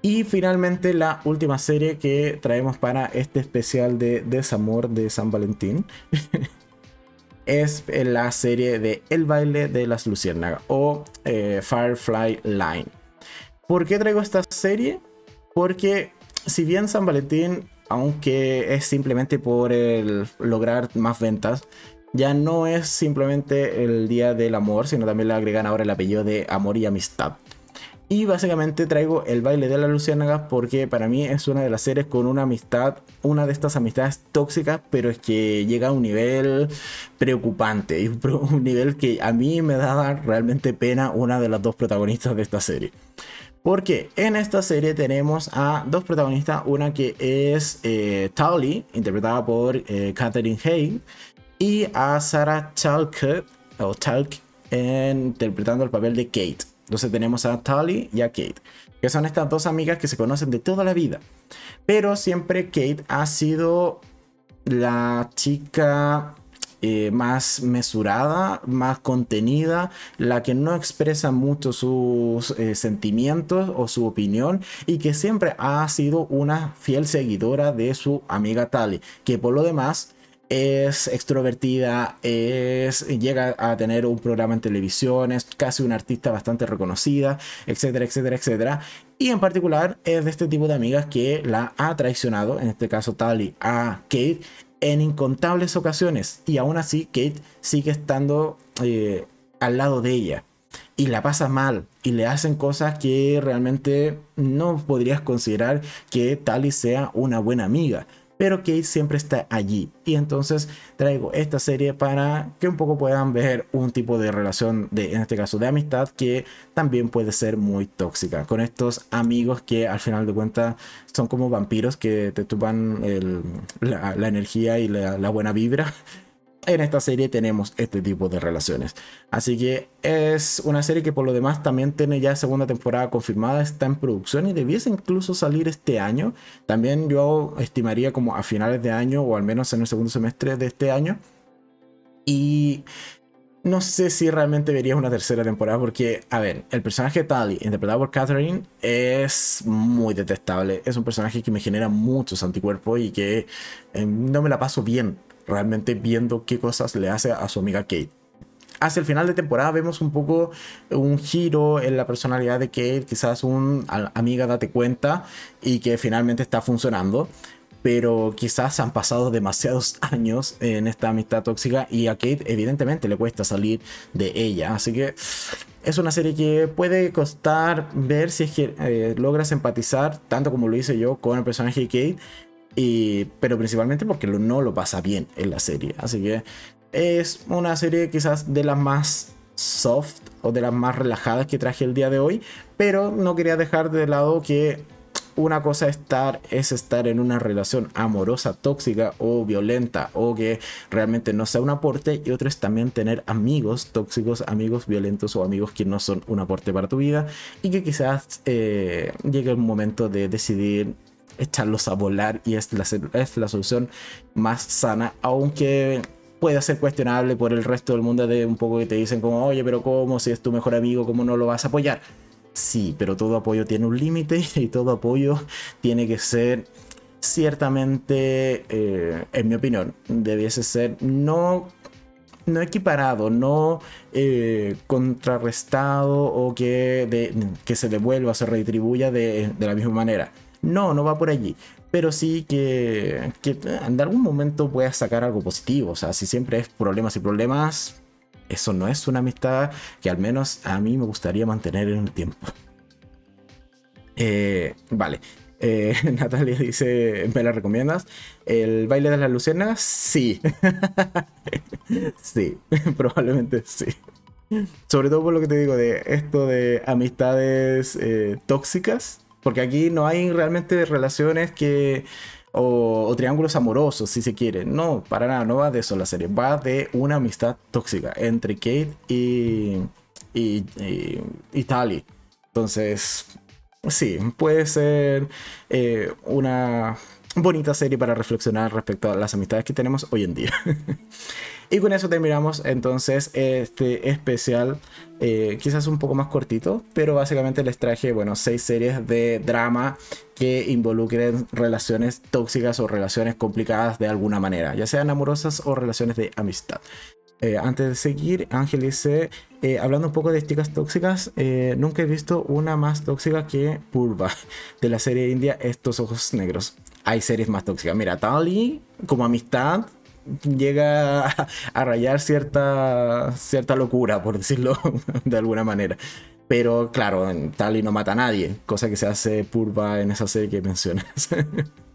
Y finalmente la última serie que traemos para este especial de desamor de San Valentín [LAUGHS] es la serie de El baile de las luciérnagas o eh, Firefly Line. ¿Por qué traigo esta serie? Porque si bien San Valentín, aunque es simplemente por lograr más ventas, ya no es simplemente el día del amor, sino también le agregan ahora el apellido de amor y amistad. Y básicamente traigo el baile de la luciérnaga porque para mí es una de las series con una amistad, una de estas amistades tóxicas, pero es que llega a un nivel preocupante [LAUGHS] un nivel que a mí me da realmente pena una de las dos protagonistas de esta serie. Porque en esta serie tenemos a dos protagonistas, una que es eh, Tali, interpretada por eh, Katherine Hay, y a Sarah Chalk, o Chalk, interpretando el papel de Kate. Entonces tenemos a Tali y a Kate, que son estas dos amigas que se conocen de toda la vida. Pero siempre Kate ha sido la chica eh, más mesurada, más contenida, la que no expresa mucho sus eh, sentimientos o su opinión y que siempre ha sido una fiel seguidora de su amiga Tali, que por lo demás es extrovertida, es, llega a tener un programa en televisión, es casi una artista bastante reconocida, etcétera, etcétera, etcétera. Y en particular es de este tipo de amigas que la ha traicionado, en este caso Tali, a Kate en incontables ocasiones. Y aún así Kate sigue estando eh, al lado de ella. Y la pasa mal. Y le hacen cosas que realmente no podrías considerar que Tali sea una buena amiga pero Kate siempre está allí. Y entonces traigo esta serie para que un poco puedan ver un tipo de relación, de, en este caso de amistad, que también puede ser muy tóxica. Con estos amigos que al final de cuentas son como vampiros que te tupan la, energía y la buena vibra en esta serie tenemos este tipo de relaciones. Así que es una serie que por lo demás también tiene ya segunda temporada confirmada, está en producción y debiese incluso salir este año. También yo estimaría como a finales de año o al menos en el segundo semestre de este año. Y no sé si realmente vería una tercera temporada porque, a ver, el personaje Tali, interpretado por Catherine, es muy detestable. Es un personaje que me genera muchos anticuerpos y que eh, no me la paso bien realmente viendo qué cosas le hace a su amiga Kate. Hacia el final de temporada vemos un poco un giro en la personalidad de Kate, quizás un amiga date cuenta y que finalmente está funcionando pero quizás han pasado demasiados [LAUGHS] años en esta amistad tóxica y a Kate evidentemente le cuesta salir de ella. Así que es una serie que puede costar ver si es que eh, logras empatizar, tanto como lo hice yo, con el personaje de Kate pero principalmente porque no lo pasa bien en la serie. Así que es una serie quizás de las más soft o de las más relajadas que traje el día de hoy. Pero no quería dejar de lado que una cosa estar es estar en una relación amorosa, tóxica o violenta o que realmente no sea un aporte y otro es también tener amigos tóxicos, amigos violentos o amigos que no son un aporte para tu vida y que quizás eh, llegue el momento de decidir echarlos a volar y es la, es la solución más sana, aunque puede ser cuestionable por el resto del mundo de un poco que te dicen como, oye, pero ¿cómo? Si es tu mejor amigo, ¿cómo no lo vas a apoyar? Sí, pero todo apoyo tiene un límite [LAUGHS] y todo apoyo tiene que ser ciertamente, eh, en mi opinión, debiese ser no, no equiparado, no eh, contrarrestado o que, que se devuelva, se retribuya de, de la misma manera No, no va por allí. Pero sí que, que en algún momento puedas sacar algo positivo. O sea, si siempre es problemas y problemas, eso no es una amistad que al menos a mí me gustaría mantener en el tiempo. Eh, vale. Eh, [LAUGHS] Natalia dice, ¿me la recomiendas? ¿El baile de las lucianas? Sí. [LAUGHS] sí, [LAUGHS] probablemente sí. Sobre todo por lo que te digo de esto de amistades eh, tóxicas. Porque aquí no hay realmente relaciones que... O, triángulos amorosos, si se quiere. No, para nada, no va de eso la serie. Va de una amistad tóxica entre Kate y, y, y, y Tali. Entonces, sí, puede ser eh, una bonita serie para reflexionar respecto a las amistades que tenemos hoy en día. [LAUGHS] y con eso terminamos entonces este especial, eh, quizás un poco más cortito, pero básicamente les traje, bueno, seis series de drama que involucren relaciones tóxicas o relaciones complicadas de alguna manera, ya sean amorosas o relaciones de amistad. Eh, antes de seguir, Ángel dice, eh, hablando un poco de chicas tóxicas, nunca he visto una más tóxica que Purva de la serie india Estos Ojos Negros. Hay series más tóxicas. Mira, Tali, como amistad, llega a, rayar cierta, cierta locura, por decirlo [LAUGHS] de alguna manera. Pero claro, Tali no mata a nadie, cosa que se hace Purva en esa serie que mencionas.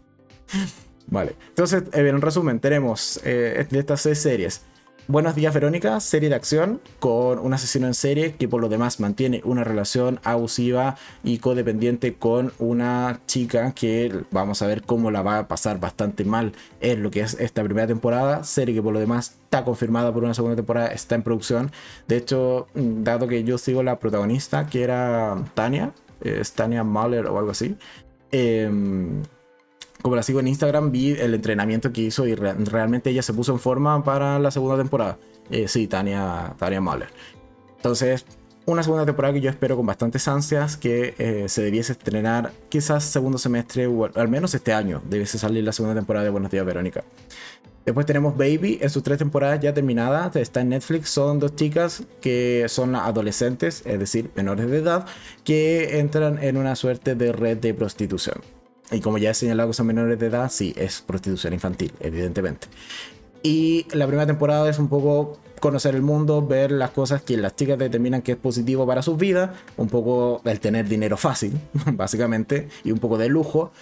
[LAUGHS] vale, entonces, en resumen, tenemos de estas seis series. Buenos días Verónica, serie de acción con un asesino en serie que por lo demás mantiene una relación abusiva y codependiente con una chica que vamos a ver cómo la va a pasar bastante mal en lo que es esta primera temporada, serie que por lo demás está confirmada por una segunda temporada, está en producción. De hecho, dado que yo sigo la protagonista que era Tania, es Tania Mahler o algo así, eh, como la sigo en Instagram, vi el entrenamiento que hizo y realmente ella se puso en forma para la segunda temporada. Eh, sí, Tania, Tania Mahler. Entonces, una segunda temporada que yo espero con bastantes ansias, que eh, se debiese estrenar quizás segundo semestre o al menos este año. Debiese salir la segunda temporada de Buenos Días, Verónica. Después tenemos Baby, en sus tres temporadas ya terminadas, está en Netflix. Son dos chicas que son adolescentes, es decir, menores de edad, que entran en una suerte de red de prostitución. Y como ya he señalado que son menores de edad, sí, es prostitución infantil, evidentemente. Y la primera temporada es un poco conocer el mundo, ver las cosas que las chicas determinan que es positivo para sus vidas, un poco el tener dinero fácil, [LAUGHS] básicamente, y un poco de lujo.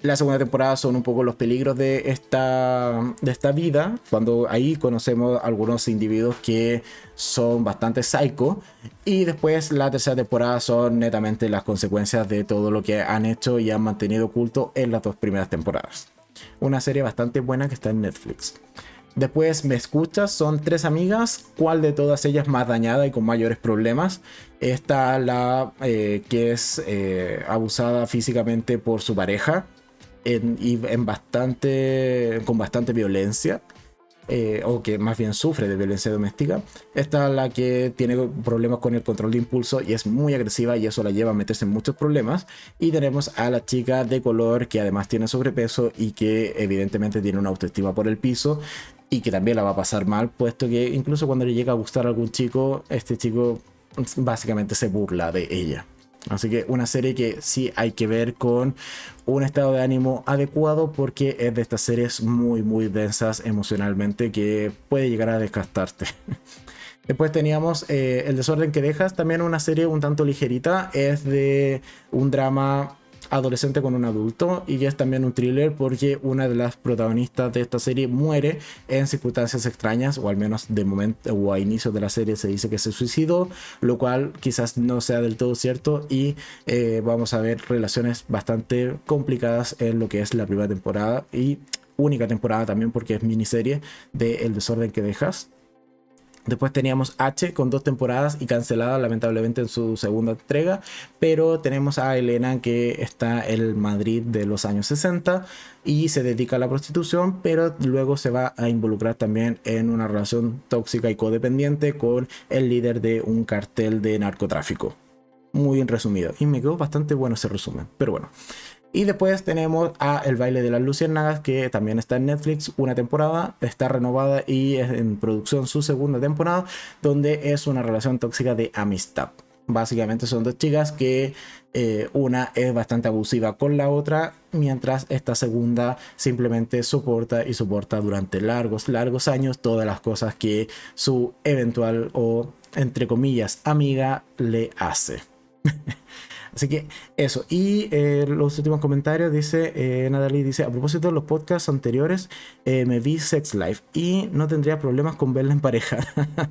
La segunda temporada son un poco los peligros de esta, de esta vida, cuando ahí conocemos algunos individuos que son bastante psycho. Y después la tercera temporada son netamente las consecuencias de todo lo que han hecho y han mantenido oculto en las dos primeras temporadas. Una serie bastante buena que está en Netflix. Después me escuchas, son tres amigas, ¿cuál de todas ellas más dañada y con mayores problemas? Está la eh, que es eh, abusada físicamente por su pareja, y en bastante, con bastante violencia. Eh, o que más bien sufre de violencia doméstica. Esta es la que tiene problemas con el control de impulso y es muy agresiva y eso la lleva a meterse en muchos problemas. Y tenemos a la chica de color que además tiene sobrepeso y que evidentemente tiene una autoestima por el piso y que también la va a pasar mal, puesto que incluso cuando le llega a gustar algún chico, este chico básicamente se burla de ella. Así que una serie que sí hay que ver con un estado de ánimo adecuado porque es de estas series muy muy densas emocionalmente que puede llegar a desgastarte. [LAUGHS] Después teníamos eh, El desorden que dejas, también una serie un tanto ligerita, es de un drama adolescente con un adulto y es también un thriller porque una de las protagonistas de esta serie muere en circunstancias extrañas o al menos de momento o a inicio de la serie se dice que se suicidó lo cual quizás no sea del todo cierto y eh, vamos a ver relaciones bastante complicadas en lo que es la primera temporada y única temporada también porque es miniserie de El desorden que dejas Después teníamos H con dos temporadas y cancelada lamentablemente en su segunda entrega. Pero tenemos a Elena que está en Madrid de los años 60 y se dedica a la prostitución, pero luego se va a involucrar también en una relación tóxica y codependiente con el líder de un cartel de narcotráfico. Muy bien resumido. Y me quedó bastante bueno ese resumen. Pero bueno. Y después tenemos a El baile de las luciérnagas, que también está en Netflix, una temporada, está renovada y es en producción su segunda temporada, donde es una relación tóxica de amistad. Básicamente son dos chicas que eh, una es bastante abusiva con la otra, mientras esta segunda simplemente soporta y soporta durante largos, largos años todas las cosas que su eventual o, entre comillas, amiga le hace. [LAUGHS] Así que eso. Y eh, los últimos comentarios dice, eh, Natalie dice, a propósito de los podcasts anteriores, eh, me vi Sex Life y no tendría problemas con verla en pareja.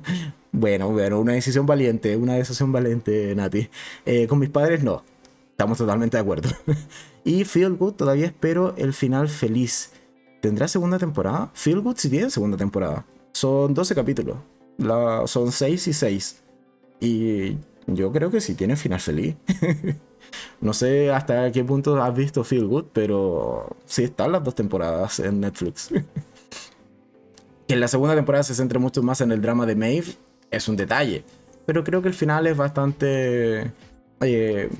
[LAUGHS] bueno, bueno, una decisión valiente, una decisión valiente, Nati. con mis padres no. Estamos totalmente de acuerdo. [LAUGHS] y Feel Good todavía espero el final feliz. ¿Tendrá segunda temporada? Feel Good sí tiene segunda temporada. Son 12 capítulos. La, son 6 y 6. Y yo creo que sí tiene final feliz. [LAUGHS] no sé hasta qué punto has visto Feel Good, pero sí están las dos temporadas en Netflix. [LAUGHS] que en la segunda temporada se centre mucho más en el drama de Maeve es un detalle. Pero creo que el final es bastante... Eh,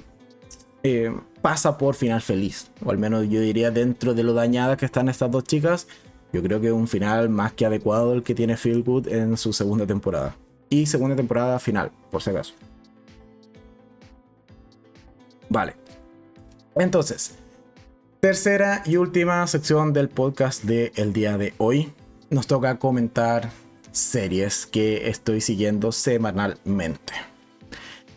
eh, pasa por final feliz. O al menos yo diría dentro de lo dañadas que están estas dos chicas. Yo creo que es un final más que adecuado el que tiene Feel Good en su segunda temporada. Y segunda temporada final, por si acaso. Vale. Entonces, tercera y última sección del podcast del el día de hoy. Nos toca comentar series que estoy siguiendo semanalmente.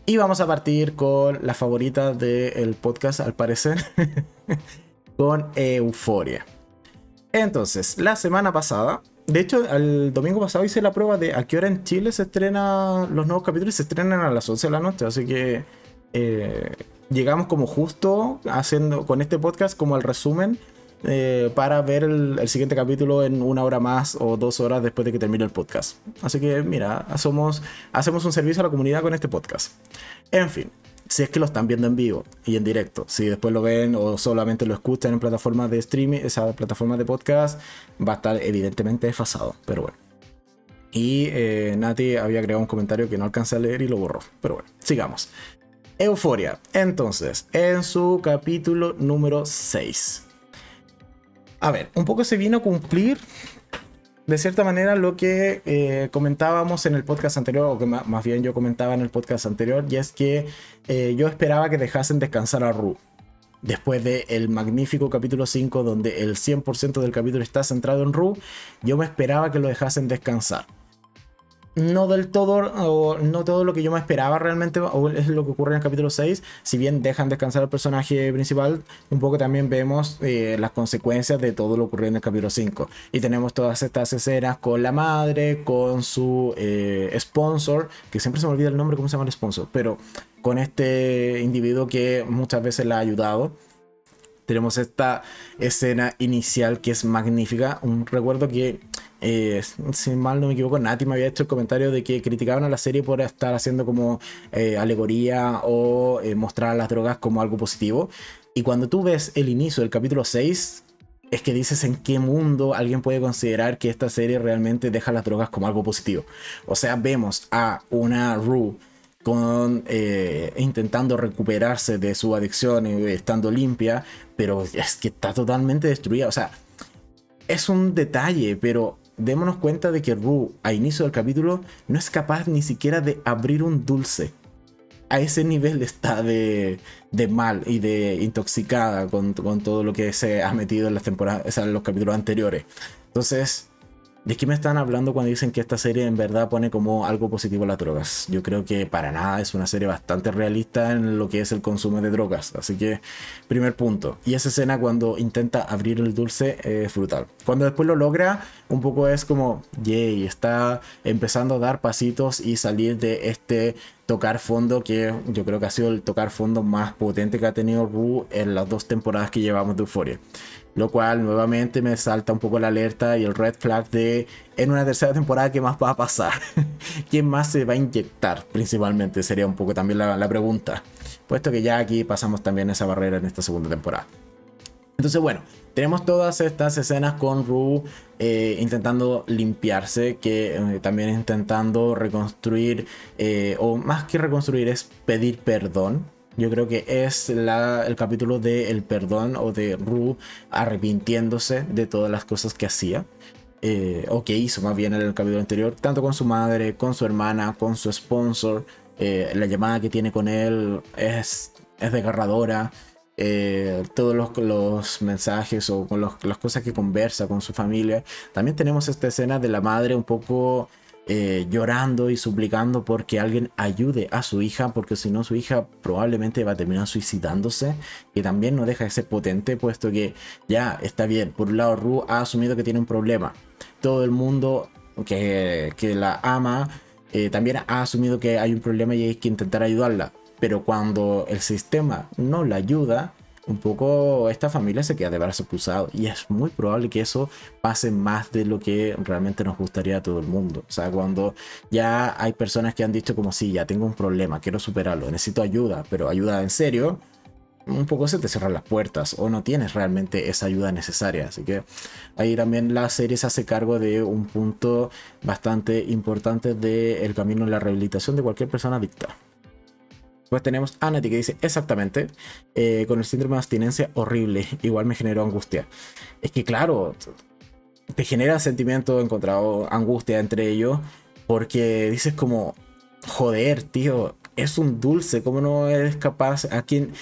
Y vamos a partir con la favorita del podcast, al parecer, [LAUGHS] con Euforia. Entonces, la semana pasada, de hecho, el domingo pasado hice la prueba de a qué hora en Chile se estrena los nuevos capítulos, se estrenan a las 11 de la noche, así que eh, llegamos como justo haciendo con este podcast como el resumen eh, para ver el, siguiente capítulo en una hora más o dos horas después de que termine el podcast. Así que mira, hacemos, hacemos un servicio a la comunidad con este podcast. En fin, si es que lo están viendo en vivo y en directo, si después lo ven o solamente lo escuchan en plataformas de streaming, esa plataforma de podcast va a estar evidentemente desfasado, pero bueno. Y eh, Nati había creado un comentario que no alcancé a leer y lo borró. Pero bueno, sigamos. Euforia. Entonces, en su capítulo número 6. A ver, un poco se vino a cumplir de cierta manera lo que eh, comentábamos en el podcast anterior, o que más bien yo comentaba en el podcast anterior, y es que eh, yo esperaba que dejasen descansar a Ru. Después del magnífico capítulo 5, donde el 100% del capítulo está centrado en Ru, yo me esperaba que lo dejasen descansar no del todo, o no todo lo que yo me esperaba realmente, o es lo que ocurre en el capítulo 6. Si bien dejan descansar al personaje principal, un poco también vemos eh, las consecuencias de todo lo ocurrido en el capítulo 5. Y tenemos todas estas escenas con la madre, con su eh, sponsor, que siempre se me olvida el nombre, cómo se llama el sponsor, pero con este individuo que muchas veces la ha ayudado. Tenemos esta escena inicial que es magnífica. Un recuerdo que eh, si mal no me equivoco, Nati me había hecho el comentario de que criticaban a la serie por estar haciendo como eh, alegoría o eh, mostrar las drogas como algo positivo. Y cuando tú ves el inicio del capítulo 6, es que dices en qué mundo alguien puede considerar que esta serie realmente deja las drogas como algo positivo. O sea, vemos a una Rue con intentando recuperarse de su adicción y estando limpia, pero es que está totalmente destruida. O sea, es un detalle, pero démonos cuenta de que Rue, a inicio del capítulo, no es capaz ni siquiera de abrir un dulce. A ese nivel está de, de mal y de intoxicada con, con, todo lo que se ha metido en las temporadas, en los capítulos anteriores. Entonces, ¿De qué me están hablando cuando dicen que esta serie en verdad pone como algo positivo las drogas? Yo creo que para nada es una serie bastante realista en lo que es el consumo de drogas. Así que, primer punto. Y esa escena cuando intenta abrir el dulce es brutal. Cuando después lo logra, un poco es como, yay, está empezando a dar pasitos y salir de este tocar fondo que yo creo que ha sido el tocar fondo más potente que ha tenido Ru en las dos temporadas que llevamos de Euphoria. Lo cual nuevamente me salta un poco la alerta y el red flag de en una tercera temporada qué más va a pasar. [LAUGHS] ¿Quién más se va a inyectar? Principalmente sería un poco también la, pregunta. Puesto que ya aquí pasamos también esa barrera en esta segunda temporada. Entonces bueno, tenemos todas estas escenas con Rue eh, intentando limpiarse, que eh, también intentando reconstruir, eh, o más que reconstruir es pedir perdón yo creo que es el capítulo de el perdón o de Ru arrepintiéndose de todas las cosas que hacía. Eh, o que hizo más bien en el capítulo anterior, tanto con su madre, con su hermana, con su sponsor. Eh, la llamada que tiene con él es, es desgarradora. Eh, todos los, los, mensajes o con las cosas que conversa con su familia. También tenemos esta escena de la madre un poco eh, llorando y suplicando porque alguien ayude a su hija, porque si no su hija probablemente va a terminar suicidándose, y también no deja de ser potente, puesto que ya está bien, por un lado Ru ha asumido que tiene un problema, todo el mundo que, que la ama eh, también ha asumido que hay un problema y hay que intentar ayudarla, pero cuando el sistema no la ayuda, un poco esta familia se queda de brazos cruzados y es muy probable que eso pase más de lo que realmente nos gustaría a todo el mundo. O sea, cuando ya hay personas que han dicho como si ya tengo un problema, quiero superarlo, necesito ayuda, pero ayuda en serio, un poco se te cierran las puertas o no tienes realmente esa ayuda necesaria. Así que ahí también la serie se hace cargo de un punto bastante importante del camino de la rehabilitación de cualquier persona adicta. Después tenemos a que dice, exactamente, eh, con el síndrome de abstinencia horrible, [LAUGHS] igual me generó angustia. Es que claro, te genera sentimiento encontrado, angustia entre ellos, porque dices como, joder, tío, es un dulce, ¿cómo no eres capaz? ¿A quién?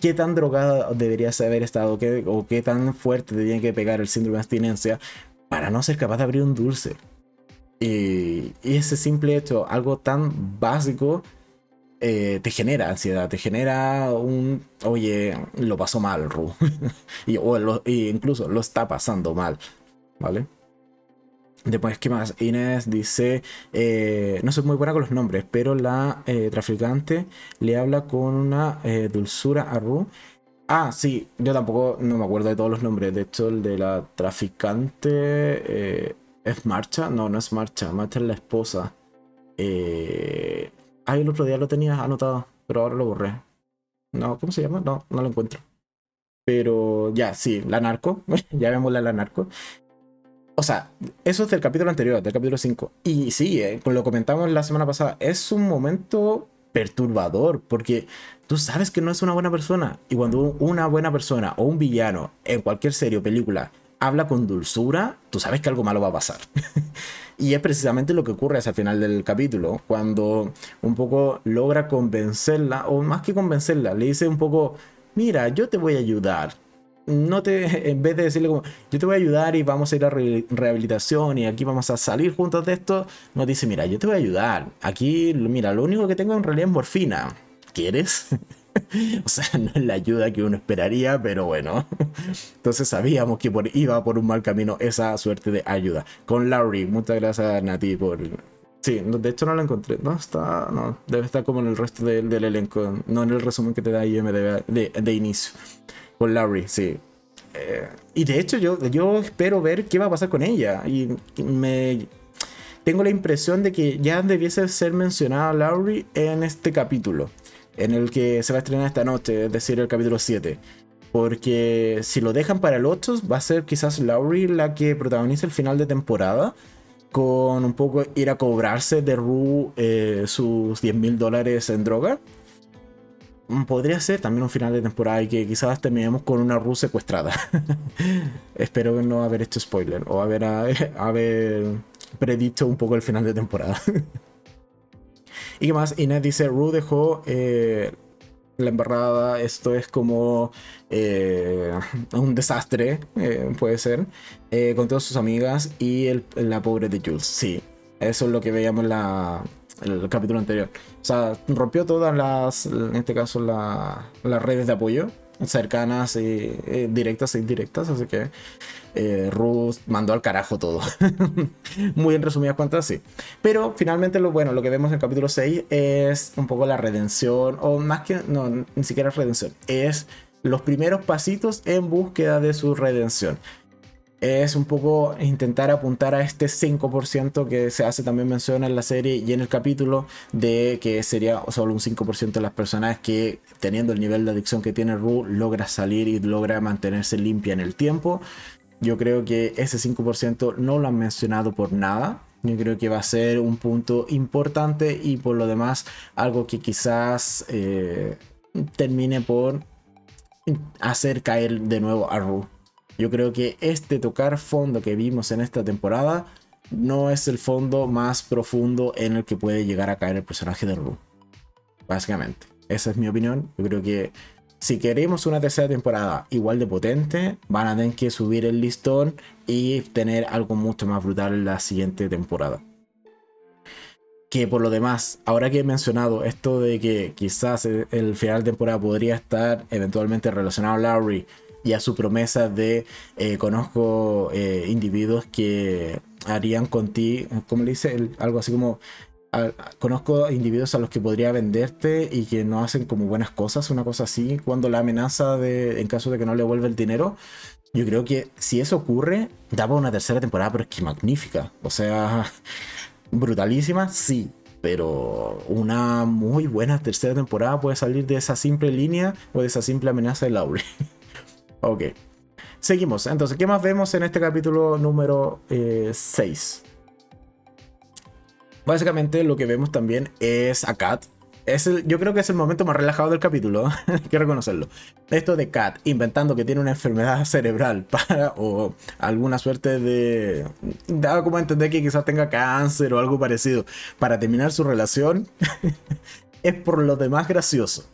¿Qué tan drogada deberías haber estado? ¿Qué, ¿O qué tan fuerte te tiene que pegar el síndrome de abstinencia para no ser capaz de abrir un dulce? Y ese simple hecho, algo tan básico, eh, te genera ansiedad, te genera un, oye, lo pasó mal, Ru. [LAUGHS] y, o incluso lo está pasando mal, ¿vale? Después, ¿qué más? Inés dice, eh, no soy muy buena con los nombres, pero la eh, traficante le habla con una dulzura a Ru. Ah, sí, yo tampoco no me acuerdo de todos los nombres. De hecho, el de la traficante es Marcha. No, no es Marcha. Marcha es la esposa. Eh, Ah, el otro día lo tenía anotado, pero ahora lo borré. No, ¿cómo se llama? No, no lo encuentro. Pero ya, sí, la narco. ya vemos la, la narco. O sea, eso es del capítulo anterior, del capítulo 5. Y sí, eh, lo comentamos la semana pasada, es un momento perturbador, porque tú sabes que no es una buena persona. Y cuando una buena persona o un villano en cualquier serie o película habla con dulzura, tú sabes que algo malo va a pasar. [LAUGHS] y es precisamente lo que ocurre hacia el final del capítulo, cuando un poco logra convencerla, o más que convencerla, le dice un poco, mira, yo te voy a ayudar. No te, [LAUGHS] en vez de decirle yo te voy a ayudar y vamos a ir a rehabilitación y aquí vamos a salir juntos de esto, nos dice, mira, yo te voy a ayudar. Aquí, mira, lo único que tengo en realidad es morfina. ¿Quieres? [LAUGHS] [LAUGHS] o sea, no es la ayuda que uno esperaría, pero bueno. [LAUGHS] Entonces sabíamos que iba por un mal camino esa suerte de ayuda. Con Laurie, muchas gracias Nati por... Sí, de hecho no la encontré. No está, no, debe estar como en el resto del, elenco, no en el resumen que te da IMDb de, de inicio. Con Laurie, sí. Eh, y de hecho yo, yo espero ver qué va a pasar con ella. Y me tengo la impresión de que ya debiese ser mencionada Laurie en este capítulo en el que se va a estrenar esta noche, es decir, el capítulo 7. Porque si lo dejan para el 8, va a ser quizás Laurie la que protagonice el final de temporada. Con un poco ir a cobrarse de Rue eh, sus 10 mil dólares en droga. Mm, podría ser también un final de temporada y que quizás terminemos con una Rue secuestrada. [LAUGHS] Espero no haber hecho spoiler o haber, [LAUGHS] haber predicho un poco el final de temporada. [LAUGHS] ¿Y qué más? Inés dice, Ru dejó eh, la embarrada, esto es como eh, [LAUGHS] un desastre, eh, puede ser, con todas sus amigas y el, la pobre de Jules. Sí, eso es lo que veíamos en la, el capítulo anterior. O sea, rompió todas las, en este caso, las redes de apoyo cercanas y directas e indirectas, así que eh, Ruth mandó al carajo todo. [LAUGHS] Muy en resumidas cuentas, sí. Pero finalmente lo bueno, lo que vemos en el capítulo 6 es un poco la redención, o más que, no, ni siquiera redención, es los primeros pasitos en búsqueda de su redención. Es un poco intentar apuntar a este 5% que se hace también mención en la serie y en el capítulo de que sería solo un 5% de las personas que teniendo el nivel de adicción que tiene Ru logra salir y logra mantenerse limpia en el tiempo yo creo que ese 5% no lo han mencionado por nada. Yo creo que va a ser un punto importante y por lo demás algo que quizás eh, termine por hacer caer de nuevo a Ru. Yo creo que este tocar fondo que vimos en esta temporada no es el fondo más profundo en el que puede llegar a caer el personaje de Ru. básicamente. Esa es mi opinión. Yo creo que si queremos una tercera temporada igual de potente, van a tener que subir el listón y tener algo mucho más brutal en la siguiente temporada. Que por lo demás, ahora que he mencionado esto de que quizás el final de temporada podría estar eventualmente relacionado a Larry y a su promesa de eh, conozco eh, individuos que harían contigo, ¿cómo le dice? algo así como conozco individuos a los que podría venderte y que no hacen como buenas cosas, una cosa así, cuando la amenaza de, en caso de que no le vuelva el dinero, yo creo que si eso ocurre, daba una tercera temporada, pero es que magnífica, o sea, [LAUGHS] brutalísima, sí, pero una muy buena tercera temporada puede salir de esa simple línea o de esa simple amenaza de Laurie. [LAUGHS] ok. Seguimos. Entonces, ¿qué más vemos en este capítulo número 6? Eh, Básicamente lo que vemos también es a Kat. Es yo creo que es el momento más relajado del capítulo, [LAUGHS] hay que reconocerlo. Esto de Kat inventando que tiene una enfermedad [LAUGHS] cerebral para, o alguna suerte de. Daba como entender que quizás tenga cáncer o algo parecido para terminar su relación. [LAUGHS] es por lo demás gracioso.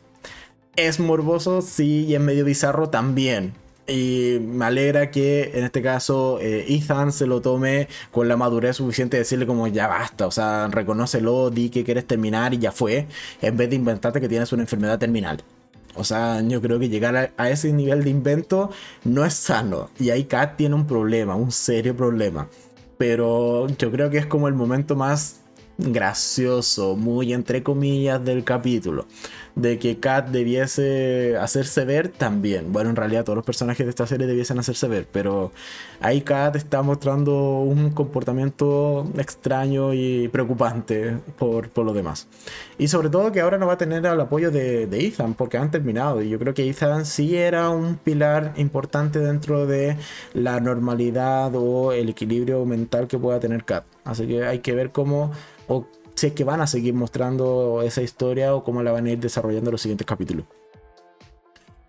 Es morboso, sí, y es medio bizarro también. Y me alegra que en este caso eh, Ethan se lo tome con la madurez suficiente de decirle como ya basta, o sea, reconócelo, di que quieres terminar y ya fue, en vez de inventarte que tienes una enfermedad terminal. O sea, yo creo que llegar a, ese nivel de invento no es sano. Y ahí Kat tiene un problema, un serio problema. Pero yo creo que es como el momento más gracioso, muy entre comillas del capítulo de que Kat debiese hacerse ver también. Bueno, en realidad todos los personajes de esta serie debiesen hacerse ver, pero ahí Kat está mostrando un comportamiento extraño y preocupante por, por lo demás. Y sobre todo que ahora no va a tener el apoyo de, de, Ethan, porque han terminado. Y yo creo que Ethan sí era un pilar importante dentro de la normalidad o el equilibrio mental que pueda tener Kat. Así que hay que ver cómo si es que van a seguir mostrando esa historia o cómo la van a ir desarrollando los siguientes capítulos.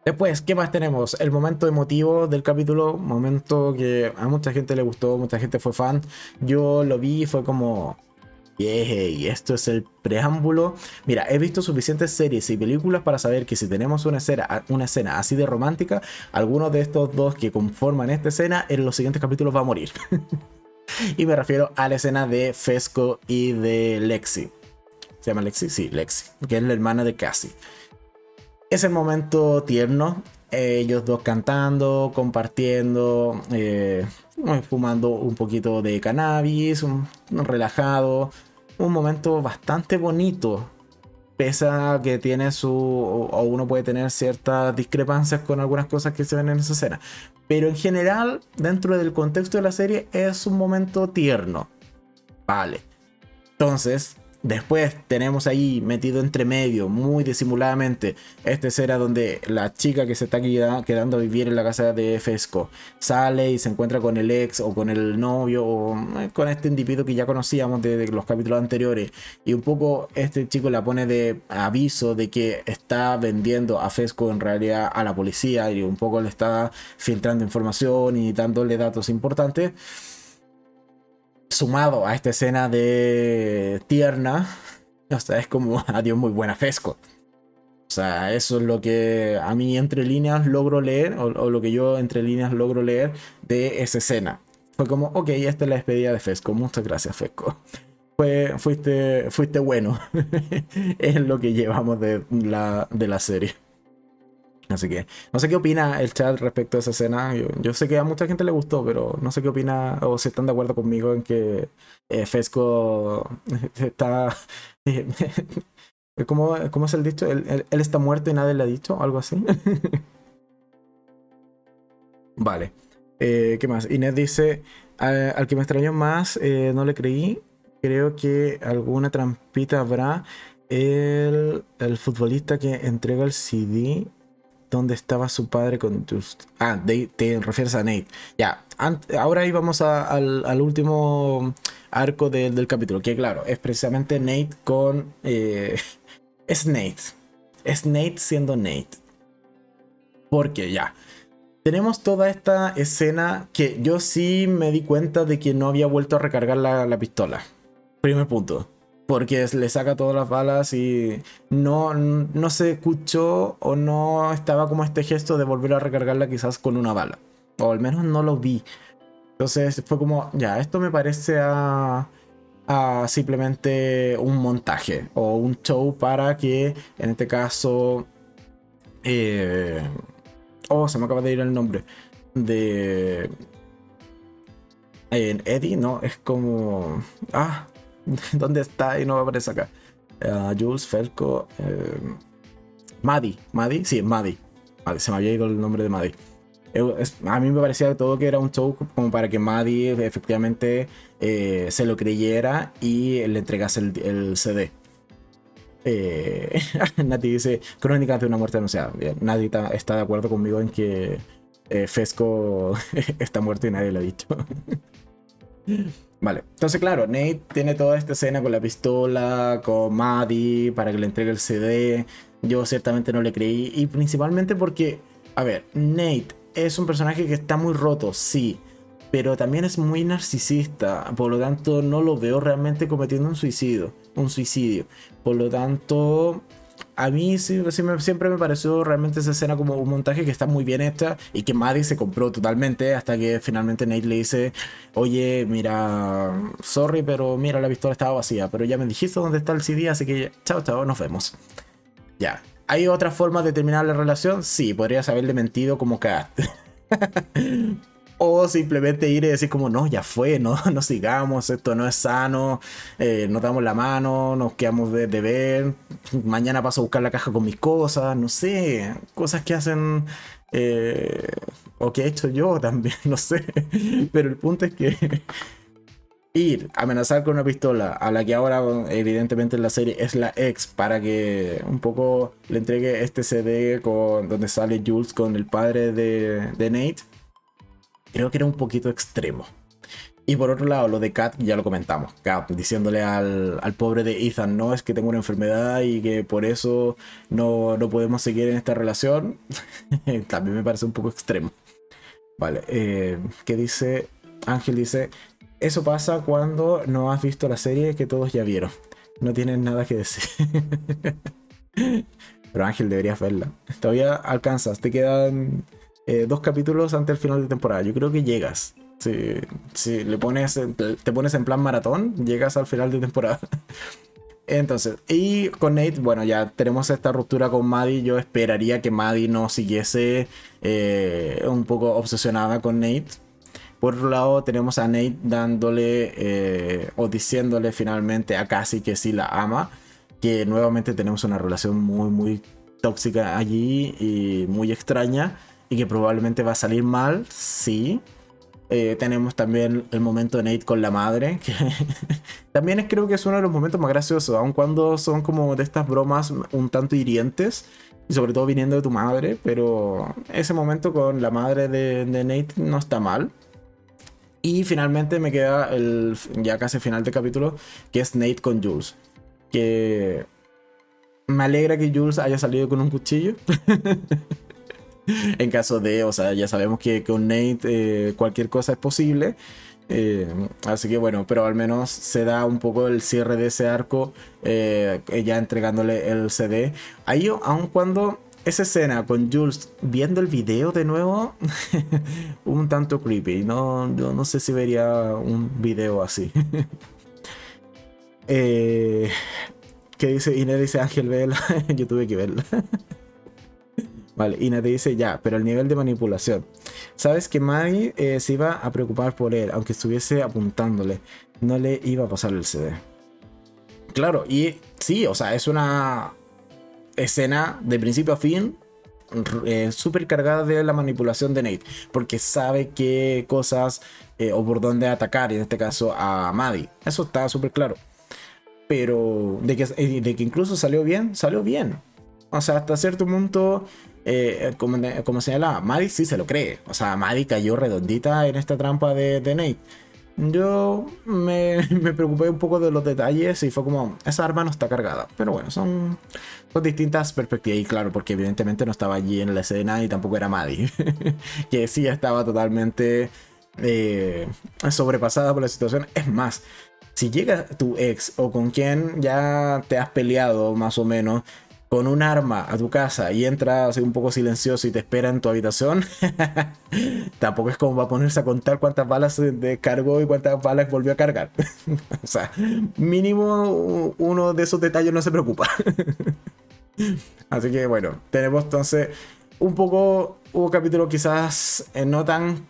Después, ¿qué más tenemos? El momento emotivo del capítulo, momento que a mucha gente le gustó, mucha gente fue fan. Yo lo vi y fue como, y esto es el preámbulo. Mira, he visto suficientes series y películas para saber que si tenemos una escena, una escena así de romántica, alguno de estos dos que conforman esta escena en los siguientes capítulos va a morir. [LAUGHS] y me refiero a la escena de Fesco y de Lexi. ¿Se llama Lexi? Sí, Lexi, que es la hermana de Cassie. Es el momento tierno, ellos dos cantando, compartiendo, eh, fumando un poquito de cannabis, un, relajado, un momento bastante bonito. Pese a que tiene su. o uno puede tener ciertas discrepancias con algunas cosas que se ven en esa escena. Pero en general, dentro del contexto de la serie, es un momento tierno. Vale. Entonces, Después tenemos ahí metido entre medio, muy disimuladamente, esta escena donde la chica que se está quedando a vivir en la casa de Fesco sale y se encuentra con el ex o con el novio o eh, con este individuo que ya conocíamos de, los capítulos anteriores. Y un poco este chico la pone de aviso de que está vendiendo a Fesco en realidad a la policía y un poco le está filtrando información y dándole datos importantes sumado a esta escena de tierna, o sea, es como [LAUGHS] adiós muy buena Fesco. O sea, eso es lo que a mí entre líneas logro leer, o, lo que yo entre líneas logro leer de esa escena. Fue como, ok, esta es la despedida de Fesco. Muchas gracias, Fesco. Fue, fuiste, fuiste bueno. [LAUGHS] es lo que llevamos de la, de la serie. Así que no sé qué opina el chat respecto a esa escena. Yo, sé que a mucha gente le gustó, pero no sé qué opina o si están de acuerdo conmigo en que eh, Fesco [LAUGHS] está... [LAUGHS] ¿Cómo, ¿Cómo, es el dicho? Él, está muerto y nadie le ha dicho, algo así. [LAUGHS] vale. Eh, ¿Qué más? Inés dice, al que me extrañó más, eh, no le creí. Creo que alguna trampita habrá. El, el futbolista que entrega el CD dónde estaba su padre con tus... Ah, te refieres a Nate. Ya, ahora íbamos al, último arco del capítulo, que claro, es precisamente Nate con... Eh, [LAUGHS] es Nate. Es Nate siendo Nate. Porque ya. Tenemos toda esta escena que yo sí me di cuenta de que no había vuelto a recargar la, la pistola. Primer punto. Porque le saca todas las balas y no, no se escuchó o no estaba como este gesto de volver a recargarla quizás con una bala. O al menos no lo vi. Entonces fue como, ya, esto me parece a, a simplemente un montaje o un show para que en este caso... Eh, oh, se me acaba de ir el nombre. De... Eddie, ¿no? Es como... Ah, [LAUGHS] ¿Dónde está? Y no aparece acá. Uh, Jules, Felco. Eh, Maddie. ¿Maddie? Sí, Maddie. Se me había ido el nombre de Maddie. a mí me parecía todo que era un show como para que Maddie efectivamente eh, se lo creyera y le entregase el, CD. Eh, [LAUGHS] Nati dice: Crónica de una muerte anunciada. Bien, nadie está, de acuerdo conmigo en que eh, Fesco [LAUGHS] está muerto y nadie lo ha dicho. Vale, entonces claro, Nate tiene toda esta escena con la pistola, con Maddie, para que le entregue el CD. Yo ciertamente no le creí. Y principalmente porque, a ver, Nate es un personaje que está muy roto, sí. Pero también es muy narcisista. Por lo tanto, no lo veo realmente cometiendo un suicidio. Un suicidio. Por lo tanto, a mí sí, siempre me pareció realmente esa escena como un montaje que está muy bien hecha y que Maddie se compró totalmente hasta que finalmente Nate le dice, oye, mira, sorry, pero mira, la pistola estaba vacía, pero ya me dijiste dónde está el CD, así que chao, chao, nos vemos. Ya. ¿Hay otra forma de terminar la relación? Sí, podrías haberle mentido como Kat. [LAUGHS] O simplemente ir y decir como, no, ya fue, no, [LAUGHS] no sigamos, esto no es sano, eh, damos la mano, nos quedamos de, ver, mañana paso a buscar la caja con mis cosas, no sé, cosas que hacen... Eh, o que he hecho yo [LAUGHS] también, no sé. Pero el punto es que [LAUGHS] ir, amenazar con una pistola a la que ahora evidentemente en la serie es la ex para que un poco le entregue este CD con, donde sale Jules con el padre de Nate creo que era un poquito extremo. Y por otro lado, lo de Kat, ya lo comentamos. Kat diciéndole al, pobre de Ethan, no, es que tengo una enfermedad y que por eso no, podemos seguir en esta relación. [LAUGHS] También me parece un poco extremo. Vale, eh, ¿qué dice? Ángel dice, eso pasa cuando no has visto la serie que todos ya vieron. No tienes nada que decir. [LAUGHS] Pero Ángel, deberías verla. Todavía alcanzas, te quedan eh, dos capítulos antes del final de temporada. Yo creo que llegas. Si, le pones, te pones en plan maratón, llegas al final de temporada. [LAUGHS] Entonces, y con Nate, bueno, ya tenemos esta ruptura con Maddie. Yo esperaría que Maddie no siguiese eh, un poco obsesionada con Nate. Por otro lado, tenemos a Nate dándole eh, o diciéndole finalmente a Cassie que sí la ama. Que nuevamente tenemos una relación muy, muy tóxica allí y muy extraña y que probablemente va a salir mal, sí. Eh, tenemos también el momento de Nate con la madre, que [LAUGHS] también es, creo que es uno de los momentos más graciosos, aun cuando son como de estas bromas un tanto hirientes, y sobre todo viniendo de tu madre, pero ese momento con la madre de, de Nate no está mal. Y finalmente me queda el ya casi final de capítulo, que es Nate con Jules. Que me alegra que Jules haya salido con un cuchillo. [LAUGHS] [LAUGHS] en caso de, o sea, ya sabemos que con Nate eh, cualquier cosa es posible. Eh, así que bueno, pero al menos se da un poco el cierre de ese arco, eh, ya entregándole el CD. Ahí, aun cuando esa escena con Jules viendo el video de nuevo, [LAUGHS] un tanto creepy. No, yo no sé si vería un video así. [LAUGHS] eh, ¿Qué dice Inés? Dice Ángel Vela. yo tuve que verla. Vale, y te dice ya, pero el nivel de manipulación. Sabes que Maddie eh, se iba a preocupar por él, aunque estuviese apuntándole. No le iba a pasar el CD. Claro, y sí, o sea, es una escena de principio a fin eh, súper cargada de la manipulación de Nate, porque sabe qué cosas eh, o por dónde atacar, en este caso a Maddie. Eso está súper claro. Pero de que, de que incluso salió bien, salió bien. O sea, hasta cierto punto eh, como, como señalaba, Maddie sí se lo cree. O sea, Maddie cayó redondita en esta trampa de, Nate. Yo [LAUGHS] me, preocupé un poco de los detalles y fue como, esa arma no está cargada. Pero bueno, son, son distintas perspectivas. Y claro, porque evidentemente no estaba allí en la escena y tampoco era Maddie. [LAUGHS] que sí estaba totalmente eh, sobrepasada por la situación. Es más, Si llega tu ex o con quien ya te has peleado más o menos con un arma a tu casa y entra así un poco silencioso y te espera en tu habitación, [LAUGHS] tampoco es como va a ponerse a contar cuántas balas descargó y cuántas balas volvió a cargar. [LAUGHS] o sea, mínimo uno de esos detalles no se preocupa. [LAUGHS] Así que bueno, tenemos entonces un poco, un capítulo quizás eh, no tan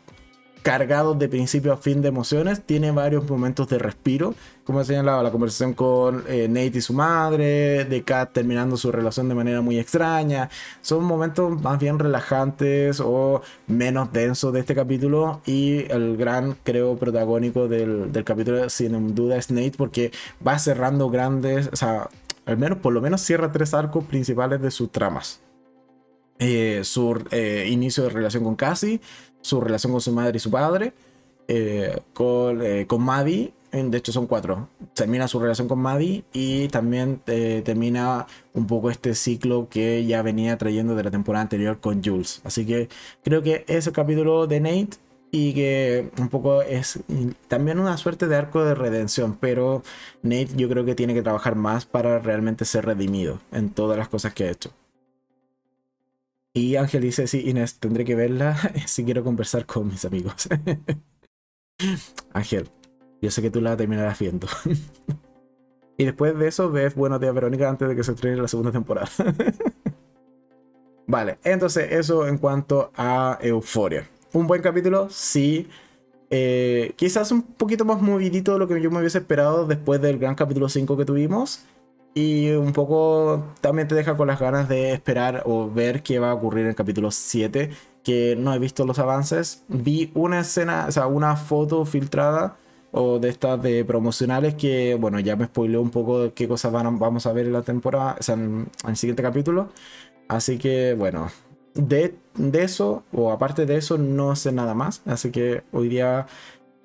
cargado de principio a fin de emociones, tiene varios momentos de respiro, como he señalado, la conversación con eh, Nate y su madre, de Kat terminando su relación de manera muy extraña, son momentos más bien relajantes o menos densos de este capítulo y el gran, creo, protagónico del, del capítulo sin duda es Nate porque va cerrando grandes, o sea, al menos por lo menos cierra tres arcos principales de sus tramas. Eh, su eh, inicio de relación con Cassie, su relación con su madre y su padre, eh, con, con Maddie, de hecho son cuatro, termina su relación con Maddie y también termina un poco este ciclo que ya venía trayendo de la temporada anterior con Jules. Así que creo que ese capítulo de Nate y que un poco es también una suerte de arco de redención, pero Nate yo creo que tiene que trabajar más para realmente ser redimido en todas las cosas que ha hecho. Y Ángel dice, sí, Inés, tendré que verla [LAUGHS] si quiero conversar con mis amigos. [LAUGHS] Ángel, yo sé que tú la terminarás viendo. [LAUGHS] y después de eso ves Buenos días Verónica antes de que se estrene la segunda temporada. vale, entonces eso en cuanto a Euforia. Un buen capítulo, sí. Eh, quizás un poquito más movidito de lo que yo me hubiese esperado después del gran capítulo 5 que tuvimos. Y un poco también te deja con las ganas de esperar o ver qué va a ocurrir en el capítulo 7, que no he visto los avances. Vi una escena, o sea, una foto filtrada o de estas de promocionales que, bueno, ya me spoileó un poco qué cosas van vamos a ver en la temporada, o sea, en, el siguiente capítulo. Así que, bueno, de, de, eso, o aparte de eso, no sé nada más. Así que hoy día,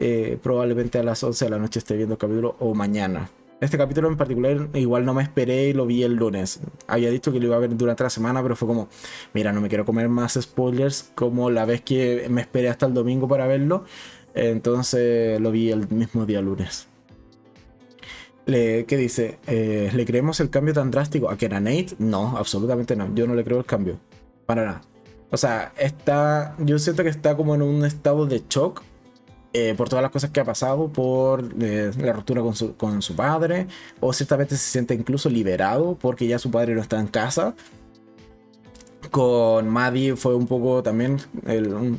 eh, probablemente a las 11 de la noche esté viendo el capítulo o mañana. Este capítulo en particular igual no me esperé y lo vi el lunes. Había dicho que lo iba a ver durante la semana, pero fue como, mira, no me quiero comer más spoilers como la vez que me esperé hasta el domingo para verlo. Entonces lo vi el mismo día lunes. ¿Qué dice? Eh, ¿Le creemos el cambio tan drástico a que era Nate? No, absolutamente no. Yo no le creo el cambio. Para nada. O sea, está. Yo siento que está como en un estado de shock eh, por todas las cosas que ha pasado, por eh, la ruptura con su, con su, padre, o ciertamente se siente incluso liberado porque ya su padre no está en casa. Con Maddie fue un poco también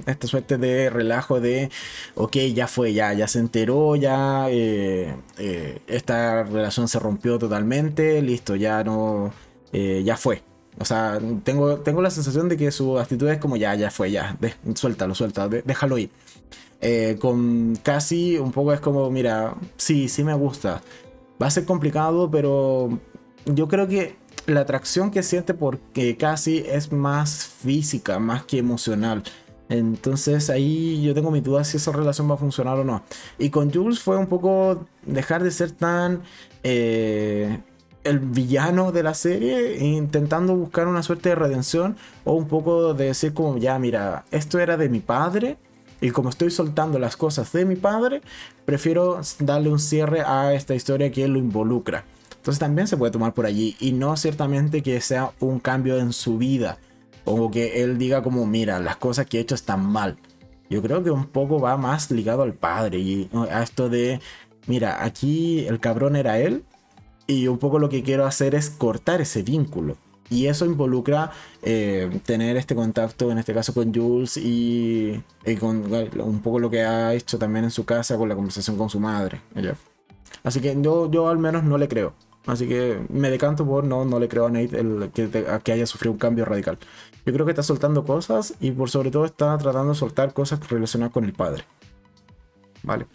esta suerte de relajo de, ok, ya fue, ya, ya se enteró, ya eh, esta relación se rompió totalmente, listo, ya no, ya fue. O sea, tengo, tengo la sensación de que su actitud es como ya, ya fue, ya, suéltalo, suéltalo, déjalo ir. Eh, con casi un poco es como, mira, sí, sí me gusta. Va a ser complicado, pero yo creo que la atracción que siente porque casi es más física, más que emocional. Entonces ahí yo tengo mi duda si esa relación va a funcionar o no. Y con Jules fue un poco dejar de ser tan eh, el villano de la serie, intentando buscar una suerte de redención o un poco de decir como ya, mira, esto era de mi padre y como estoy soltando las cosas de mi padre, prefiero darle un cierre a esta historia que lo involucra. Entonces también se puede tomar por allí y no ciertamente que sea un cambio en su vida o que él diga como, mira, las cosas que he hecho están mal. Yo creo que un poco va más ligado al padre y a esto de, mira, aquí el cabrón era él y un poco lo que quiero hacer es cortar ese vínculo. Y eso involucra eh, tener este contacto, en este caso con Jules, y, con un poco lo que ha hecho también en su casa con la conversación con su madre. Así que yo, yo al menos no le creo. Así que me decanto por no, no le creo a Nate el, que, haya sufrido un cambio radical. Yo creo que está soltando cosas y por sobre todo está tratando de soltar cosas relacionadas con el padre. Vale.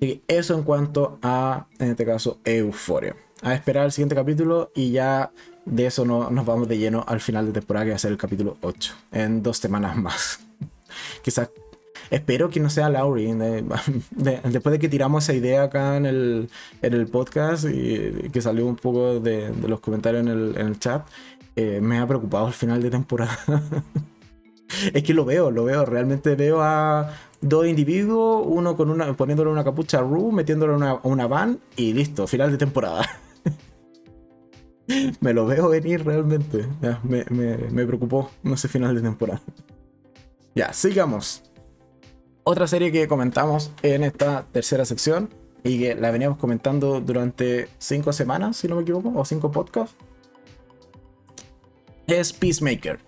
Y eso en cuanto a, en este caso, Euforia. A esperar el siguiente capítulo y ya de eso no, nos vamos de lleno al final de temporada, que va a ser el capítulo 8, en dos semanas [LAUGHS] más. Quizás espero que no sea Laurie. después de que tiramos esa idea acá en el, en el podcast y que salió un poco de, los comentarios en el, chat, eh, me ha preocupado el final de temporada. [LAUGHS] es que lo veo, lo veo. Realmente veo a dos individuos, uno con una, poniéndole una capucha a Rue, metiéndole una, una van y listo, final de temporada. [LAUGHS] [LAUGHS] me lo veo venir realmente. me, me, preocupó no sé final de temporada. Ya, sigamos. Otra serie que comentamos en esta tercera sección y que la veníamos comentando durante cinco semanas, si no me equivoco, o cinco podcasts, es Peacemaker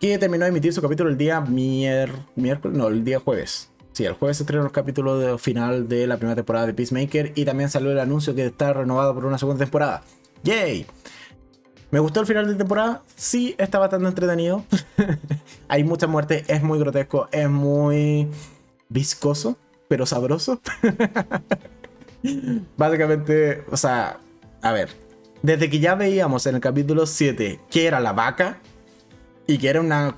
que terminó de emitir su capítulo el día miércoles, no, el día jueves. Sí, el jueves se estrenó el capítulo final de la primera temporada de Peacemaker y también salió el anuncio que está renovado por una segunda temporada. ¡Yay! ¿Me gustó el final de temporada? Sí, está bastante entretenido. [LAUGHS] Hay mucha muerte, es muy grotesco, es muy viscoso, pero sabroso. [LAUGHS] Básicamente, o sea, a ver, desde que ya veíamos en el capítulo 7 que era la vaca, y que era una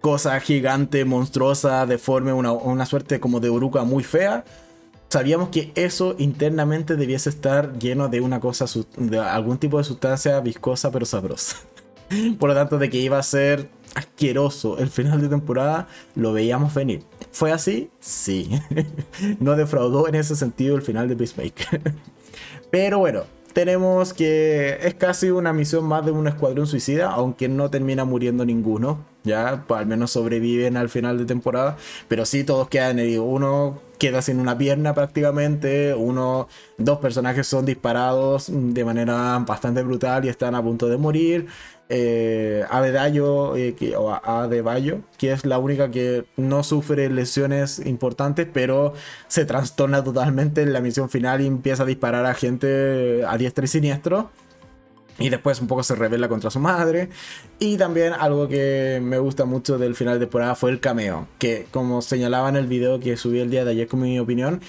cosa gigante, monstruosa, deforme, una, una suerte como de oruca muy fea, sabíamos que eso internamente debiese estar lleno de una cosa, de algún tipo de sustancia viscosa pero sabrosa. [LAUGHS] Por lo tanto, de que iba a ser asqueroso el final de temporada, lo veíamos venir. ¿Fue así? Sí. [LAUGHS] no defraudó en ese sentido el final de Peacemaker. [LAUGHS] pero bueno, tenemos que es casi una misión más de un escuadrón suicida, aunque no termina muriendo ninguno, ya, pues al menos sobreviven al final de temporada, pero sí todos quedan heridos. Uno queda sin una pierna prácticamente, uno, dos personajes son disparados de manera bastante brutal y están a punto de morir eh, Adebayo, eh, que, Adebayo, que es la única que no sufre lesiones importantes, pero se trastorna totalmente en la misión final y empieza a disparar a gente a diestra y siniestro. Y después un poco se revela contra su madre. Y también algo que me gusta mucho del final de temporada fue el cameo. Que como señalaba en el video que subí el día de ayer con mi opinión,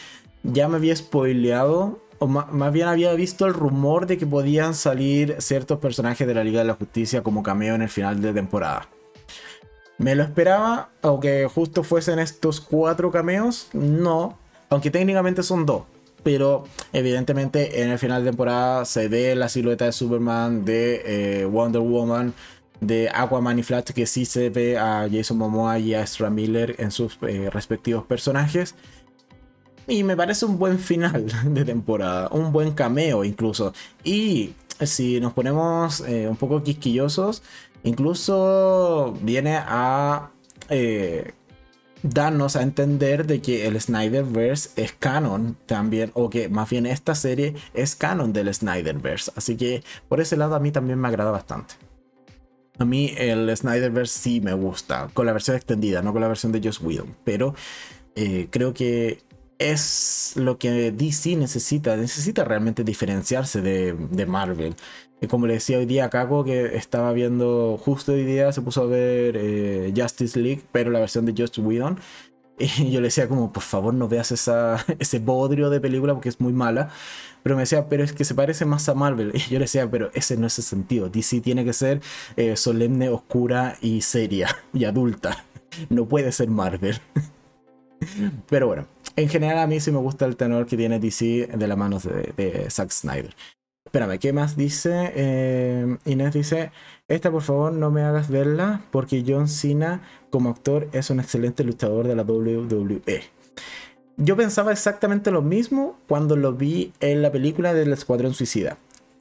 ya me había spoileado o más bien había visto el rumor de que podían salir ciertos personajes de la Liga de la Justicia como cameo en el final de temporada. ¿Me lo esperaba? Aunque justo fuesen estos cuatro cameos, no. Aunque técnicamente son dos. Pero evidentemente en el final de temporada se ve la silueta de Superman, de eh, Wonder Woman, de Aquaman y Flash, que sí se ve a Jason Momoa y a Ezra Miller en sus eh, respectivos personajes. Y me parece un buen final [LAUGHS] de temporada, un buen cameo incluso. Y si nos ponemos eh, un poco quisquillosos, incluso viene a darnos a entender de que el Snyderverse es canon también, o que más bien esta serie es canon del Snyderverse. Así que por ese lado a mí también me agrada bastante. A mí el Snyderverse sí me gusta, con la versión extendida, no con la versión de Joss Whedon, pero eh, creo que es lo que DC necesita. Necesita realmente diferenciarse de, Marvel. Y como le decía hoy día a Caco, que estaba viendo justo hoy día, se puso a ver eh, Justice League, pero la versión de Just Whedon. Y [LAUGHS] yo le decía como, por favor no veas esa, [LAUGHS] ese bodrio de película porque es muy mala. Pero me decía, pero es que se parece más a Marvel. [LAUGHS] Y yo le decía, pero ese no es el sentido. DC tiene que ser eh, solemne, oscura y seria y adulta. No puede ser Marvel. Pero bueno, en general a mí sí me gusta el tenor que tiene DC de la mano de, Zack Snyder. Espérame, ¿qué más dice? Eh, Inés dice, esta por favor no me hagas verla porque John Cena como actor es un excelente luchador de la WWE. Yo pensaba exactamente lo mismo cuando lo vi en la película del Escuadrón Suicida.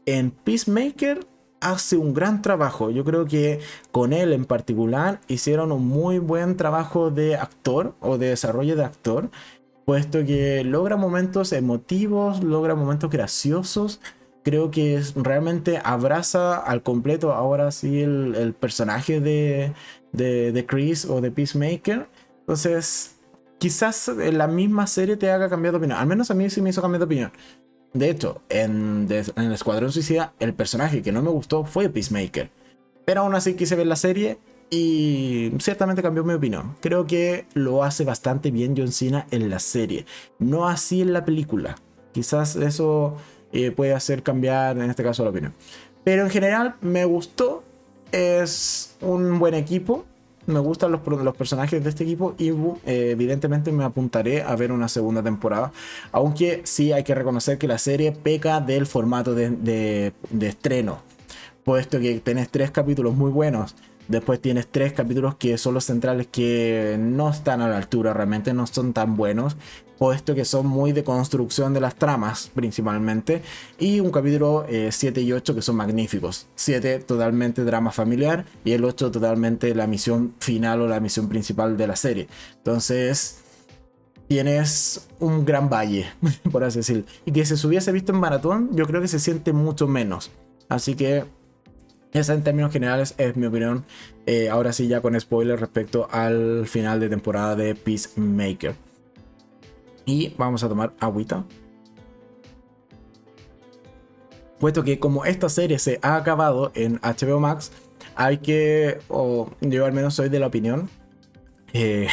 En Peacemaker hace un gran trabajo. Yo creo que con él en particular hicieron un muy buen trabajo de actor o de desarrollo de actor puesto que logra momentos emotivos, logra momentos graciosos. Creo que realmente abraza al completo ahora sí el, personaje de, de, Chris o de Peacemaker. Entonces, quizás la misma serie te haga cambiar de opinión. Al menos a mí sí me hizo cambiar de opinión. De hecho, en, en el Escuadrón Suicida, el personaje que no me gustó fue Peacemaker. Pero aún así quise ver la serie y ciertamente cambió mi opinión. Creo que lo hace bastante bien John Cena en la serie, no así en la película. Quizás eso eh, puede hacer cambiar en este caso la opinión. Pero en general me gustó. Es un buen equipo. Me gustan los, los personajes de este equipo y eh, evidentemente me apuntaré a ver una segunda temporada. Aunque sí hay que reconocer que la serie peca del formato de, de estreno puesto que tenés tres capítulos muy buenos Después tienes tres capítulos que son los centrales que no están a la altura, realmente no son tan buenos, puesto que son muy de construcción de las tramas principalmente. Y un capítulo 7 eh, y 8 que son magníficos. 7 totalmente drama familiar y el 8 totalmente la misión final o la misión principal de la serie. Entonces tienes un gran valle, [LAUGHS] por así decirlo. Y que si se hubiese visto en maratón, yo creo que se siente mucho menos. Así que esa en términos generales es mi opinión. Eh, ahora sí, ya con spoiler respecto al final de temporada de Peacemaker. Y vamos a tomar agüita. Puesto que como esta serie se ha acabado en HBO Max, hay que, o yo al menos soy de la opinión, eh,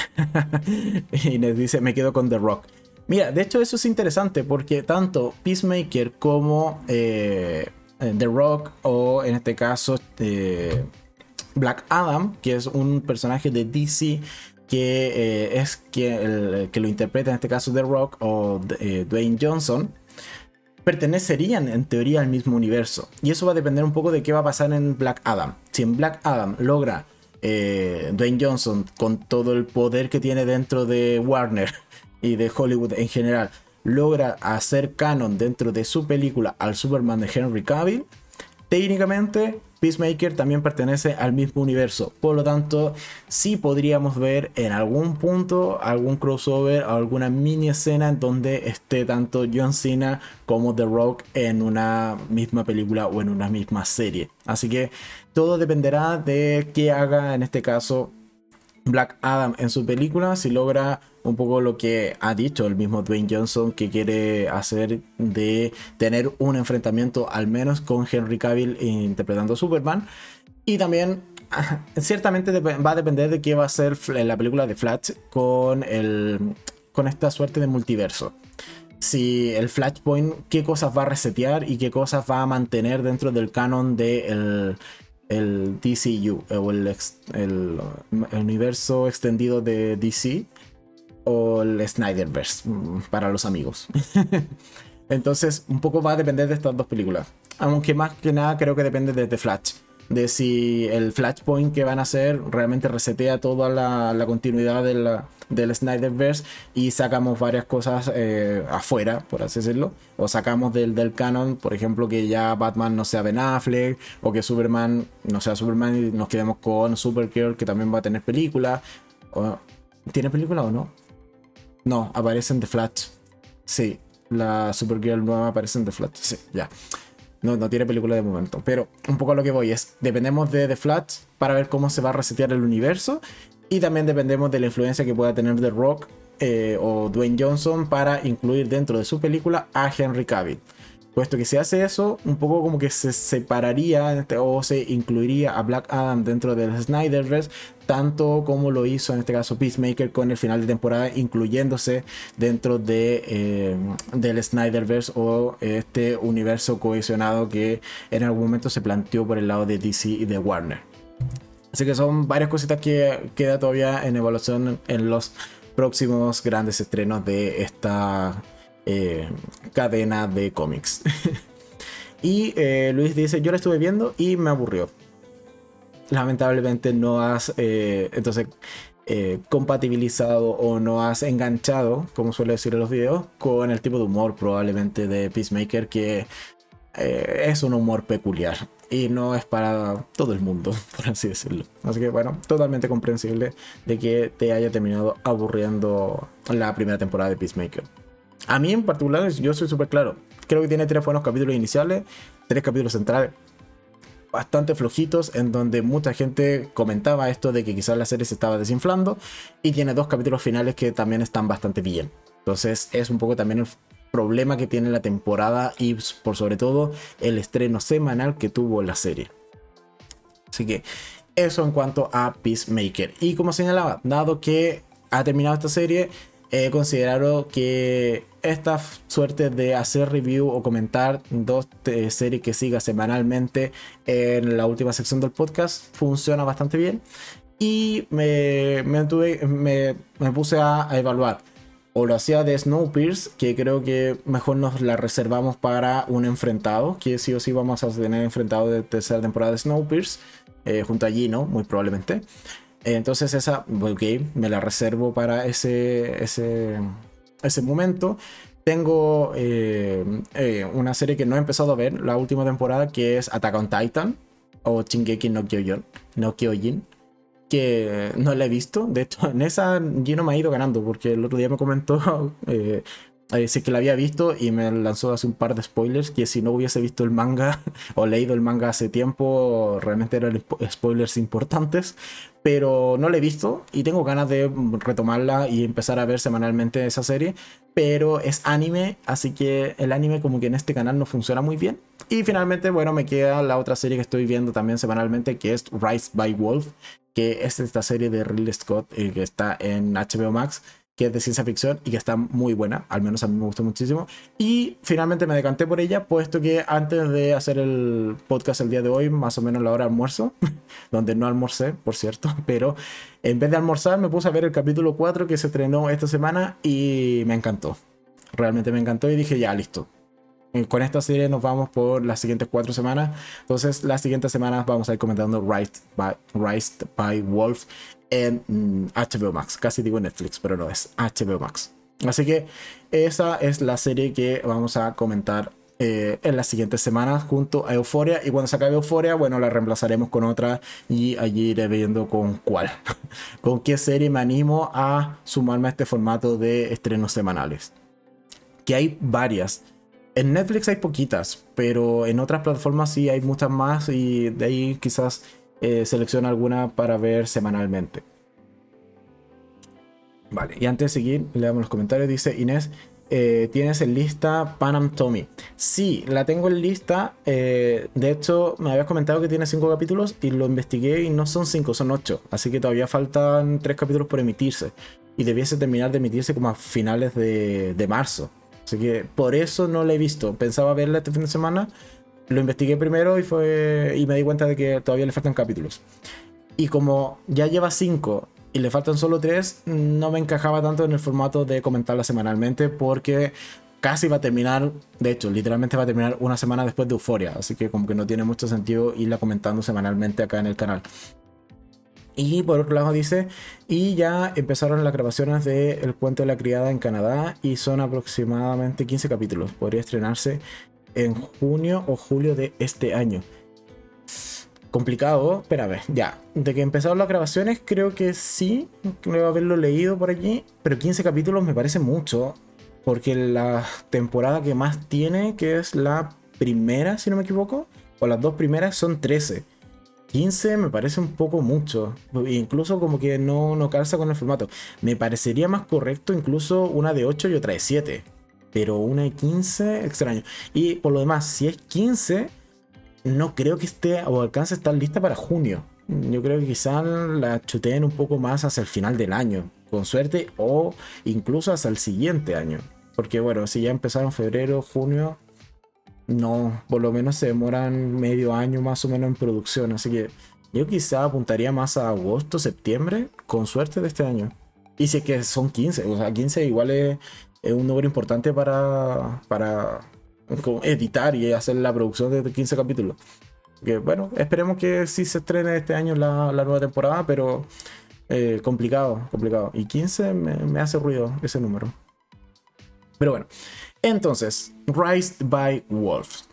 [LAUGHS] Inés dice, me quedo con The Rock. Mira, de hecho eso es interesante porque tanto Peacemaker como eh, The Rock o en este caso eh, Black Adam, que es un personaje de DC que eh, es que, el, que lo interpreta en este caso The Rock o Dwayne Johnson, pertenecerían en teoría al mismo universo. Y eso va a depender un poco de qué va a pasar en Black Adam. Si en Black Adam logra Dwayne Johnson con todo el poder que tiene dentro de Warner [LAUGHS] y de Hollywood en general, logra hacer canon dentro de su película al Superman de Henry Cavill, técnicamente Peacemaker también pertenece al mismo universo. Por lo tanto, sí podríamos ver en algún punto algún crossover o alguna mini escena en donde esté tanto John Cena como The Rock en una misma película o en una misma serie. Así que todo dependerá de qué haga en este caso Black Adam en su película, si logra un poco lo que ha dicho el mismo Dwayne Johnson que quiere hacer de tener un enfrentamiento al menos con Henry Cavill interpretando a Superman. Y también [LAUGHS] ciertamente va a depender de qué va a ser la película de Flash con, el, con esta suerte de multiverso. Si el Flashpoint, qué cosas va a resetear y qué cosas va a mantener dentro del canon del el DCU o el, universo extendido de DC o el Snyderverse mm, para los amigos. [LAUGHS] Entonces, un poco va a depender de estas dos películas. Aunque más que nada creo que depende de The Flash. De si el Flashpoint que van a hacer realmente resetea toda la, continuidad de del Snyderverse y sacamos varias cosas eh, afuera, por así decirlo. O sacamos del, del canon, por ejemplo, que ya Batman no sea Ben Affleck, o que Superman no sea Superman y nos quedemos con Supergirl, que también va a tener película. ¿Tiene película o no? No, aparece en The Flash. Sí, la Supergirl nueva aparece en The Flash. Sí, ya. No, no tiene película de momento. Pero un poco a lo que voy es, dependemos de The Flash para ver cómo se va a resetear el universo. Y también dependemos de la influencia que pueda tener The Rock eh, o Dwayne Johnson para incluir dentro de su película a Henry Cavill. Puesto que si hace eso, un poco como que se separaría o se incluiría a Black Adam dentro del Snyderverse, tanto como lo hizo en este caso Peacemaker con el final de temporada, incluyéndose dentro de, eh, del Snyderverse o este universo cohesionado que en algún momento se planteó por el lado de DC y de Warner. Así que son varias cositas que queda todavía en evaluación en los próximos grandes estrenos de esta eh, cadena de cómics. [LAUGHS] y eh, Luis dice, yo la estuve viendo y me aburrió. Lamentablemente no has eh, entonces compatibilizado o no has enganchado, como suele decir en los videos, con el tipo de humor probablemente de Peacemaker que es un humor peculiar y no es para todo el mundo, [LAUGHS] por así decirlo. Así que bueno, totalmente comprensible de que te haya terminado aburriendo la primera temporada de Peacemaker. A mí en particular, yo soy súper claro. Creo que tiene tres buenos capítulos iniciales, tres capítulos centrales bastante flojitos en donde mucha gente comentaba esto de que quizás la serie se estaba desinflando y tiene dos capítulos finales que también están bastante bien. Entonces es un poco también el problema que tiene la temporada y por sobre todo el estreno semanal que tuvo la serie. Así que eso en cuanto a Peacemaker. Y como señalaba, dado que ha terminado esta serie, he considerado que esta suerte de hacer review o comentar dos eh, series que siga semanalmente en la última sección del podcast funciona bastante bien. Y me, me, me, puse a, evaluar. O lo hacía de Snowpiercer, que creo que mejor nos la reservamos para un enfrentado, que sí o sí vamos a tener enfrentado de tercera temporada de Snowpiercer. eh, junto a Gino, muy probablemente. Entonces esa, ok, me la reservo para ese, ese, ese momento. Tengo eh, eh, una serie que no he empezado a ver la última temporada, que es Attack on Titan o Shingeki no Kyojin, no Kyojin que no la he visto. De hecho, en esa Gino me ha ido ganando porque el otro día me comentó [LAUGHS] eh, eh, sí que la había visto y me lanzó hace un par de spoilers que si no hubiese visto el manga [LAUGHS] o leído el manga hace tiempo, realmente eran spoilers importantes, pero no la he visto y tengo ganas de retomarla y empezar a ver semanalmente esa serie, pero es anime, así que el anime como que en este canal no funciona muy bien. Y finalmente, bueno, me queda la otra serie que estoy viendo también semanalmente, que es Rise by Wolf, que es esta serie de Ridley Scott eh, que está en HBO Max que es de ciencia ficción y que está muy buena, al menos a mí me gustó muchísimo. Y finalmente me decanté por ella, puesto que antes de hacer el podcast el día de hoy, más o menos la hora de almuerzo, [LAUGHS] donde no almorcé, por cierto, [LAUGHS] pero en vez de almorzar me puse a ver el capítulo 4 que se estrenó esta semana y me encantó. Realmente me encantó y dije, ya, listo, eh, con esta serie nos vamos por las siguientes cuatro semanas. Entonces, las siguientes semanas vamos a ir comentando Rise by, Rise by Wolf en HBO mm, Max. Casi digo Netflix, pero no es HBO Max. Así que esa es la serie que vamos a comentar eh, en las siguientes semanas junto a Euforia. Y cuando se acabe Euforia, bueno, la reemplazaremos con otra y allí iré viendo con cuál, [LAUGHS] con qué serie me animo a sumarme a este formato de estrenos semanales. Que hay varias. En Netflix hay poquitas, pero en otras plataformas sí hay muchas más y de ahí quizás eh, selecciona alguna para ver semanalmente. Vale, y antes de seguir, leamos los comentarios. Dice Inés, eh, ¿tienes en lista Panam Tommy? Sí, la tengo en lista. Eh, de hecho, me habías comentado que tiene 5 capítulos y lo investigué y no son 5, son 8. Así que todavía faltan 3 capítulos por emitirse. Y debiese terminar de emitirse como a finales de, de marzo. Así que por eso no la he visto. Pensaba verla este fin de semana. Lo investigué primero y fue. y me di cuenta de que todavía le faltan capítulos. Y como ya lleva 5 y le faltan solo 3, no me encajaba tanto en el formato de comentarla semanalmente porque casi va a terminar, de hecho, literalmente va a terminar una semana después de Euforia, así que como que no tiene mucho sentido irla comentando semanalmente acá en el canal. Y por otro lado dice, y ya empezaron las grabaciones de El cuento de la criada en Canadá y son aproximadamente 15 capítulos. Podría estrenarse en junio o julio de este año. Complicado, pero a ver, ya. De que empezaron las grabaciones, creo que sí, creo haberlo leído por allí, pero 15 capítulos me parece mucho, porque la temporada que más tiene, que es la primera, si no me equivoco, o las dos primeras, son 13. 15 me parece un poco mucho. Incluso como que no, no calza con el formato. Me parecería más correcto incluso una de 8 y otra de 7. Pero una de 15, extraño. Y por lo demás, si es 15, no creo que esté o alcance a estar lista para junio. Yo creo que quizás la chuteen un poco más hacia el final del año, con suerte, o incluso hasta el siguiente año. Porque bueno, si ya empezaron febrero, junio, no, por lo menos se demoran medio año más o menos en producción. Así que yo quizá apuntaría más a agosto, septiembre, con suerte de este año. Y si es que son 15, o sea, 15 igual es, un número importante para, para editar y hacer la producción de 15 capítulos. Que bueno, esperemos que sí se estrene este año la, nueva temporada, pero eh, complicado, complicado. Y 15 me, me hace ruido ese número. Pero bueno, entonces, Rise by Wolves.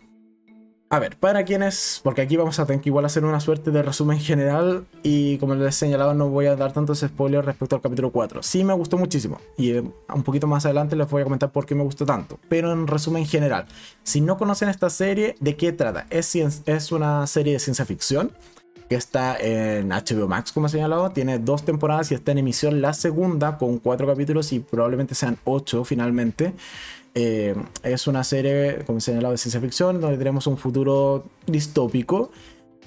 A ver, para quienes, porque aquí vamos a tener que igual hacer una suerte de resumen general y como les he señalado no voy a dar tantos spoilers respecto al capítulo 4. Sí me gustó muchísimo y eh, un poquito más adelante les voy a comentar por qué me gustó tanto, pero en resumen general, si no conocen esta serie, ¿de qué trata? Es, es una serie de ciencia ficción que está en HBO Max como he señalado, tiene dos temporadas y está en emisión la segunda con cuatro capítulos y probablemente sean ocho finalmente. Eh, es una serie, como señalado, de ciencia ficción, donde tenemos un futuro distópico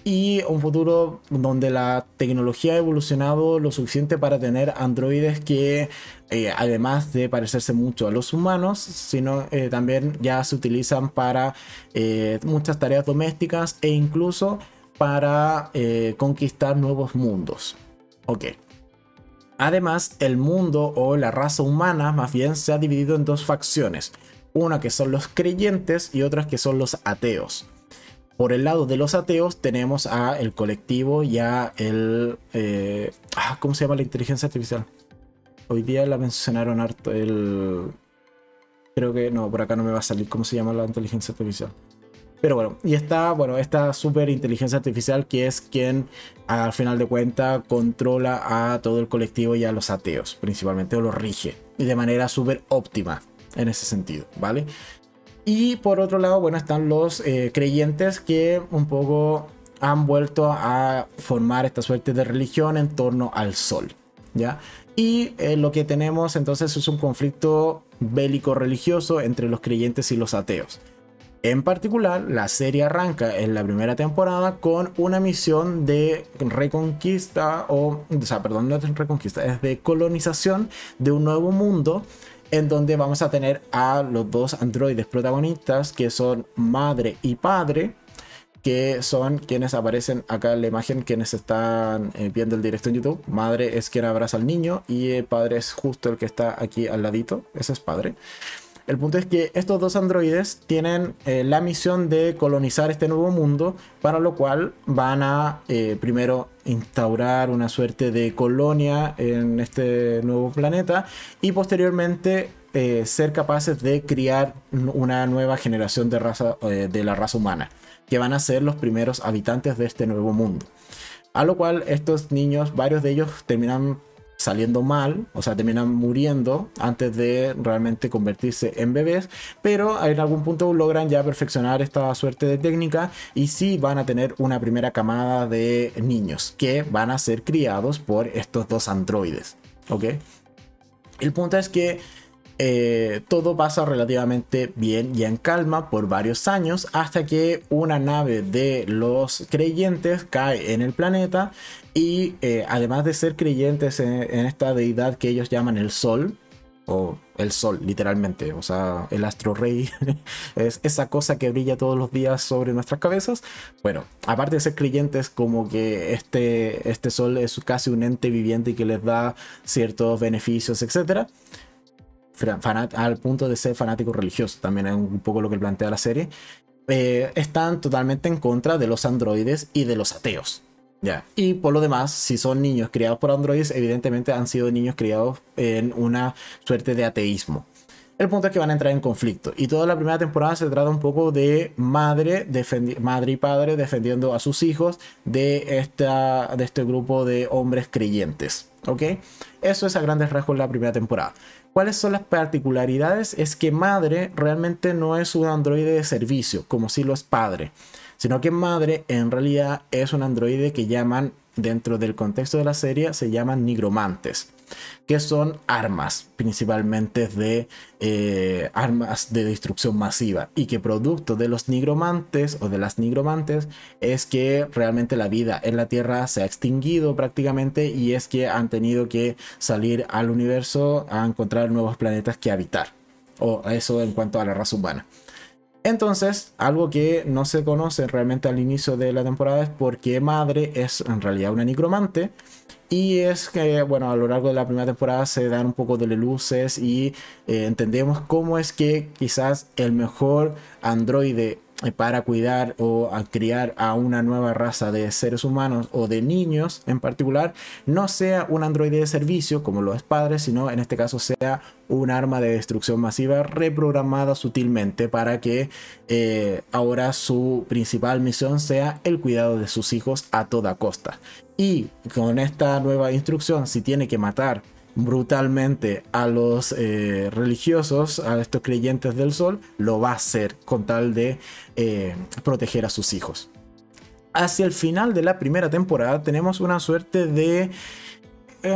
y un futuro donde la tecnología ha evolucionado lo suficiente para tener androides que, eh, además de parecerse mucho a los humanos, sino eh, también ya se utilizan para muchas tareas domésticas e incluso para conquistar nuevos mundos. Ok. Además, el mundo o la raza humana más bien se ha dividido en dos facciones. Una que son los creyentes y otras que son los ateos. Por el lado de los ateos tenemos a el colectivo y a el... Eh, ah, ¿Cómo se llama la inteligencia artificial? Hoy día la mencionaron harto. El... Creo que no, por acá no me va a salir cómo se llama la inteligencia artificial. Pero bueno, y está, bueno, esta super inteligencia artificial que es quien al final de cuentas controla a todo el colectivo y a los ateos, principalmente, o los rige, y de manera súper óptima en ese sentido, ¿vale? Y por otro lado, bueno, están los eh, creyentes que un poco han vuelto a formar esta suerte de religión en torno al sol, ¿ya? Y eh, lo que tenemos entonces es un conflicto bélico religioso entre los creyentes y los ateos. En particular, la serie arranca en la primera temporada con una misión de reconquista, o, o sea, perdón, no es reconquista, es de colonización de un nuevo mundo en donde vamos a tener a los dos androides protagonistas que son madre y padre que son quienes aparecen acá en la imagen, quienes están eh, viendo el directo en YouTube. Madre es quien abraza al niño y el padre es justo el que está aquí al ladito. Ese es padre. El punto es que estos dos androides tienen eh, la misión de colonizar este nuevo mundo, para lo cual van a eh, primero instaurar una suerte de colonia en este nuevo planeta y posteriormente eh, ser capaces de criar una nueva generación de, raza, de la raza humana, que van a ser los primeros habitantes de este nuevo mundo. A lo cual estos niños, varios de ellos terminan saliendo mal, o sea, terminan muriendo antes de realmente convertirse en bebés, pero en algún punto logran ya perfeccionar esta suerte de técnica y sí van a tener una primera camada de niños que van a ser criados por estos dos androides, ¿ok? El punto es que eh, todo pasa relativamente bien y en calma por varios años hasta que una nave de los creyentes cae en el planeta y eh, además de ser creyentes en, esta deidad que ellos llaman el sol, o el sol literalmente, o sea, el astro rey [LAUGHS] es esa cosa que brilla todos los días sobre nuestras cabezas. Bueno, aparte de ser creyentes como que este, este sol es casi un ente viviente y que les da ciertos beneficios, etcétera al punto de ser fanático religioso, también es un poco lo que plantea la serie, eh, están totalmente en contra de los androides y de los ateos. Y por lo demás, si son niños criados por androides, evidentemente han sido niños criados en una suerte de ateísmo. El punto es que van a entrar en conflicto. Y toda la primera temporada se trata un poco de madre, madre y padre defendiendo a sus hijos de, esta, de este grupo de hombres creyentes. ¿Ok? Eso es a grandes rasgos la primera temporada. ¿Cuáles son las particularidades? Es que Madre realmente no es un androide de servicio, como si lo es Padre, sino que Madre en realidad es un androide que llaman, dentro del contexto de la serie, se llaman nigromantes que son armas, principalmente de eh, armas de destrucción masiva, y que producto de los nigromantes o de las nigromantes es que realmente la vida en la Tierra se ha extinguido prácticamente y es que han tenido que salir al universo a encontrar nuevos planetas que habitar, o eso en cuanto a la raza humana. Entonces, algo que no se conoce realmente al inicio de la temporada es porque Madre es en realidad una nigromante y es que, bueno, a lo largo de la primera temporada se dan un poco de luces y eh, entendemos cómo es que quizás el mejor androide para cuidar o criar a una nueva raza de seres humanos o de niños en particular, no sea un androide de servicio como lo es padre, sino en este caso sea un arma de destrucción masiva reprogramada sutilmente para que eh, ahora su principal misión sea el cuidado de sus hijos a toda costa. Y con esta nueva instrucción, si tiene que matar brutalmente a los eh, religiosos, a estos creyentes del sol, lo va a hacer con tal de eh, proteger a sus hijos. Hacia el final de la primera temporada tenemos una suerte de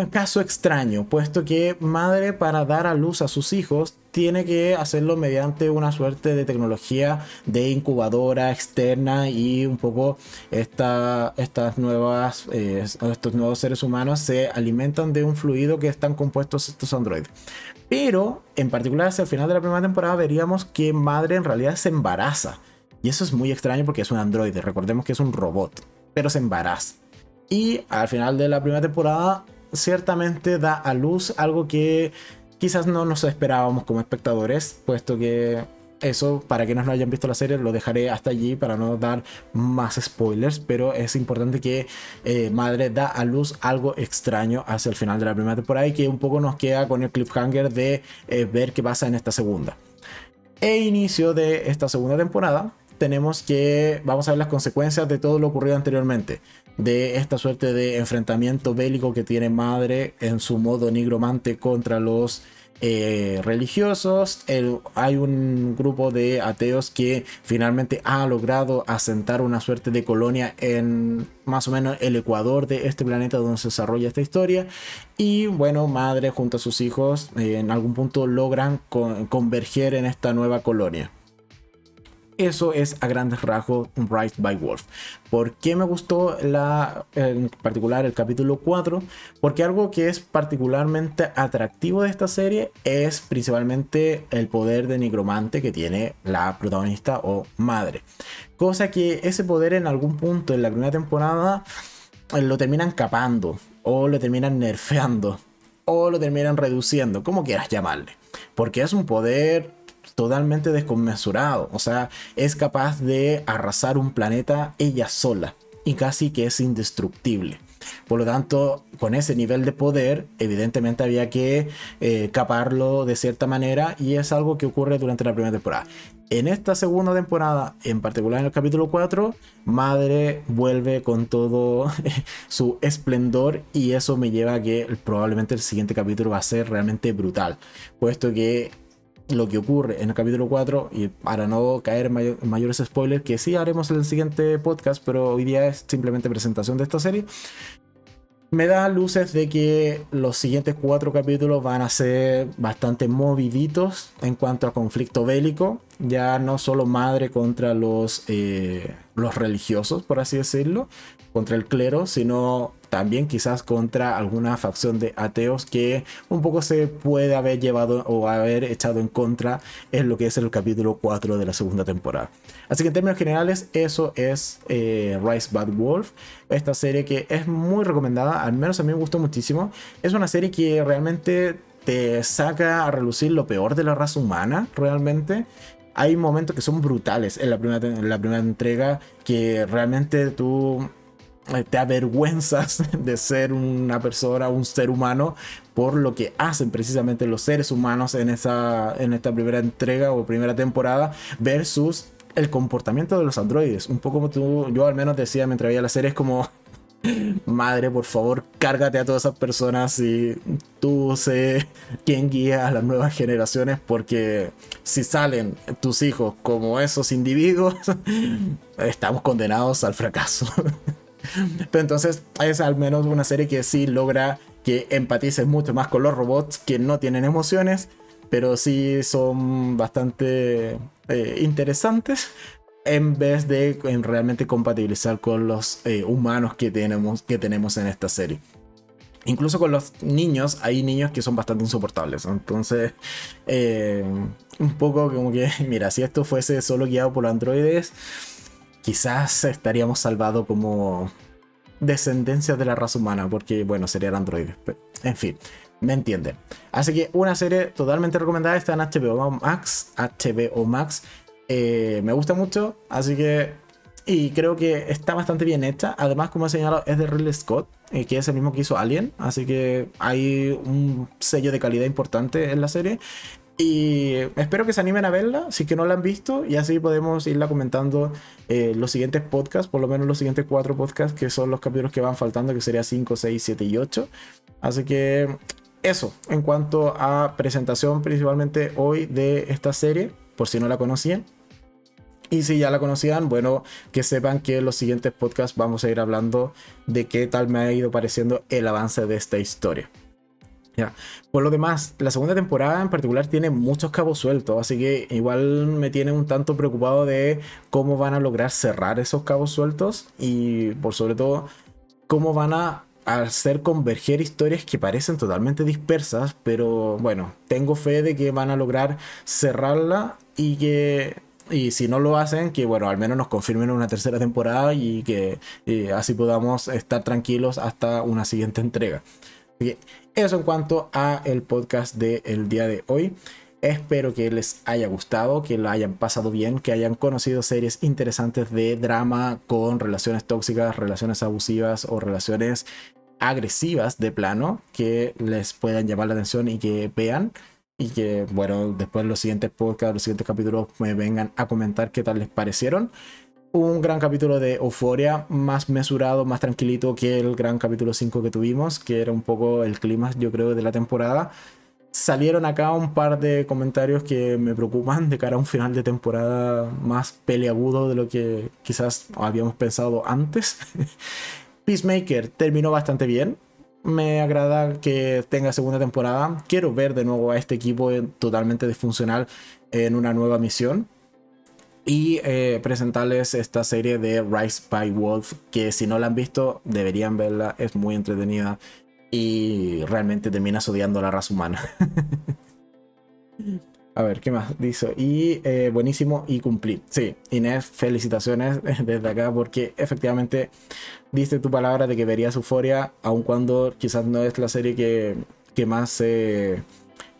caso extraño, puesto que madre para dar a luz a sus hijos tiene que hacerlo mediante una suerte de tecnología de incubadora externa y un poco esta, estas nuevas, eh, estos nuevos seres humanos se alimentan de un fluido que están compuestos estos androides. Pero en particular hacia el final de la primera temporada veríamos que madre en realidad se embaraza. Y eso es muy extraño porque es un androide, recordemos que es un robot, pero se embaraza. Y al final de la primera temporada ciertamente da a luz algo que quizás no nos esperábamos como espectadores, puesto que eso, para quienes no hayan visto la serie, lo dejaré hasta allí para no dar más spoilers, pero es importante que eh, Madre da a luz algo extraño hacia el final de la primera temporada y que un poco nos queda con el cliffhanger de eh, ver qué pasa en esta segunda. E inicio de esta segunda temporada, tenemos que vamos a ver las consecuencias de todo lo ocurrido anteriormente de esta suerte de enfrentamiento bélico que tiene Madre en su modo nigromante contra los eh, religiosos. hay un grupo de ateos que finalmente ha logrado asentar una suerte de colonia en más o menos el ecuador de este planeta donde se desarrolla esta historia. Y bueno, Madre junto a sus hijos eh, en algún punto logran converger en esta nueva colonia. Eso es a grandes rasgos Rise by Wolf. ¿Por qué me gustó la, en particular el capítulo 4? Porque algo que es particularmente atractivo de esta serie es principalmente el poder de nigromante que tiene la protagonista o madre. Cosa que ese poder en algún punto en la primera temporada lo terminan capando o lo terminan nerfeando o lo terminan reduciendo, como quieras llamarle. Porque es un poder totalmente desconmensurado. O sea, es capaz de arrasar un planeta ella sola y casi que es indestructible. Por lo tanto, con ese nivel de poder, evidentemente había que eh, caparlo de cierta manera y es algo que ocurre durante la primera temporada. En esta segunda temporada, en particular en el capítulo 4, Madre vuelve con todo [LAUGHS] su esplendor y eso me lleva a que probablemente el siguiente capítulo va a ser realmente brutal, puesto que lo que ocurre en el capítulo 4 y para no caer en, mayores spoilers que sí haremos en el siguiente podcast pero hoy día es simplemente presentación de esta serie me da luces de que los siguientes cuatro capítulos van a ser bastante moviditos en cuanto a conflicto bélico. Ya no solo madre contra los, eh, los religiosos, por así decirlo, contra el clero, sino también quizás contra alguna facción de ateos que un poco se puede haber llevado o haber echado en contra en lo que es el capítulo 4 de la segunda temporada. Así que en términos generales eso es eh, Rise Bad Wolf, esta serie que es muy recomendada, al menos a mí me gustó muchísimo. Es una serie que realmente te saca a relucir lo peor de la raza humana, realmente hay momentos que son brutales en la primera, en la primera entrega que realmente tú te avergüenzas [LAUGHS] de ser una persona, un ser humano, por lo que hacen precisamente los seres humanos en, esa, en esta primera entrega o primera temporada, versus el comportamiento de los androides. Un poco como tú, yo al menos decía mientras veía la serie, es como, [LAUGHS] madre, por favor, cárgate a todas esas personas y tú sé quién guía a las nuevas generaciones, porque si salen tus hijos como esos individuos, [LAUGHS] estamos condenados al fracaso. [LAUGHS] Pero entonces es al menos una serie que sí logra que empatices mucho más con los robots que no tienen emociones, pero sí son bastante eh, interesantes en vez de realmente compatibilizar con los eh, humanos que tenemos, que tenemos en esta serie. Incluso con los niños, hay niños que son bastante insoportables. Entonces, eh, un poco como que, [LAUGHS] mira, si esto fuese solo guiado por androides, quizás estaríamos salvados como descendencia de la raza humana, porque bueno, serían androides. en fin, me entienden. Así que una serie totalmente recomendada está en HBO Max. HBO Max. Eh, me gusta mucho, así que... Y creo que está bastante bien hecha. Además, como he señalado, es de Ridley Scott, eh, que es el mismo que hizo Alien. Así que hay un sello de calidad importante en la serie. Y espero que se animen a verla, si que no la han visto, y así podemos irla comentando eh, los siguientes podcasts, por lo menos los siguientes cuatro podcasts, que son los capítulos que van faltando, que sería 5, 6, 7 y 8. Así que eso, en cuanto a presentación principalmente hoy de esta serie, por si no la conocían. Y si ya la conocían, bueno, que sepan que en los siguientes podcasts vamos a ir hablando de qué tal me ha ido pareciendo el avance de esta historia. Ya. Por lo demás, la segunda temporada en particular tiene muchos cabos sueltos, así que igual me tiene un tanto preocupado de cómo van a lograr cerrar esos cabos sueltos y por sobre todo cómo van a hacer converger historias que parecen totalmente dispersas, pero bueno, tengo fe de que van a lograr cerrarla y que y si no lo hacen, que bueno, al menos nos confirmen una tercera temporada y que así podamos estar tranquilos hasta una siguiente entrega. Eso en cuanto a el podcast del día de hoy. Espero que les haya gustado, que lo hayan pasado bien, que hayan conocido series interesantes de drama con relaciones tóxicas, relaciones abusivas o relaciones agresivas de plano que les puedan llamar la atención y que vean y que, bueno, después los siguientes podcasts, los siguientes capítulos me vengan a comentar qué tal les parecieron. Un gran capítulo de Euforia, más mesurado, más tranquilito que el gran capítulo 5 que tuvimos, que era un poco el clima, yo creo, de la temporada. Salieron acá un par de comentarios que me preocupan de cara a un final de temporada más peleagudo de lo que quizás habíamos pensado antes. [LAUGHS] Peacemaker terminó bastante bien, me agrada que tenga segunda temporada. Quiero ver de nuevo a este equipo totalmente disfuncional en una nueva misión. Y eh, presentarles esta serie de Rise by Wolf, que si no la han visto, deberían verla. Es muy entretenida y realmente terminas odiando a la raza humana. [LAUGHS] A ver, ¿qué más dice? Y eh, buenísimo y cumplí. Sí, Inés, felicitaciones [LAUGHS] desde acá porque efectivamente diste tu palabra de que verías Euforia, aun cuando quizás no es la serie que, que más se...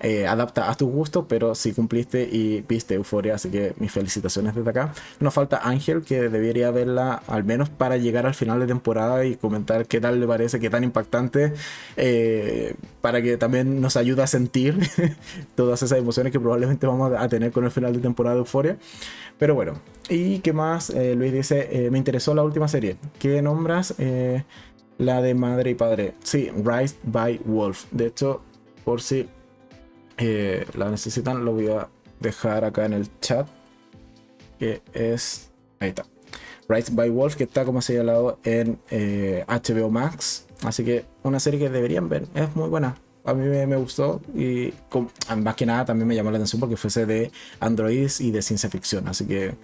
Eh, adapta a tus gustos, pero sí cumpliste y viste Euforia, así que mis felicitaciones desde acá. Nos falta Ángel, que debería verla al menos para llegar al final de temporada y comentar qué tal le parece, qué tan impactante, eh, para que también nos ayude a sentir [LAUGHS] todas esas emociones que probablemente vamos a tener con el final de temporada de Euforia. Pero bueno, ¿y qué más? Eh, Luis dice, me interesó la última serie. ¿Qué nombras? la de Madre y Padre. Sí, Rise by Wolf. De hecho, por si eh, la necesitan, lo voy a dejar acá en el chat. Que es. Ahí está. Rise by Wolf, que está como señalado en HBO eh, Max. Así que una serie que deberían ver. Es muy buena. A mí me, gustó y más que nada también me llamó la atención porque fuese de androids y de ciencia ficción. Así que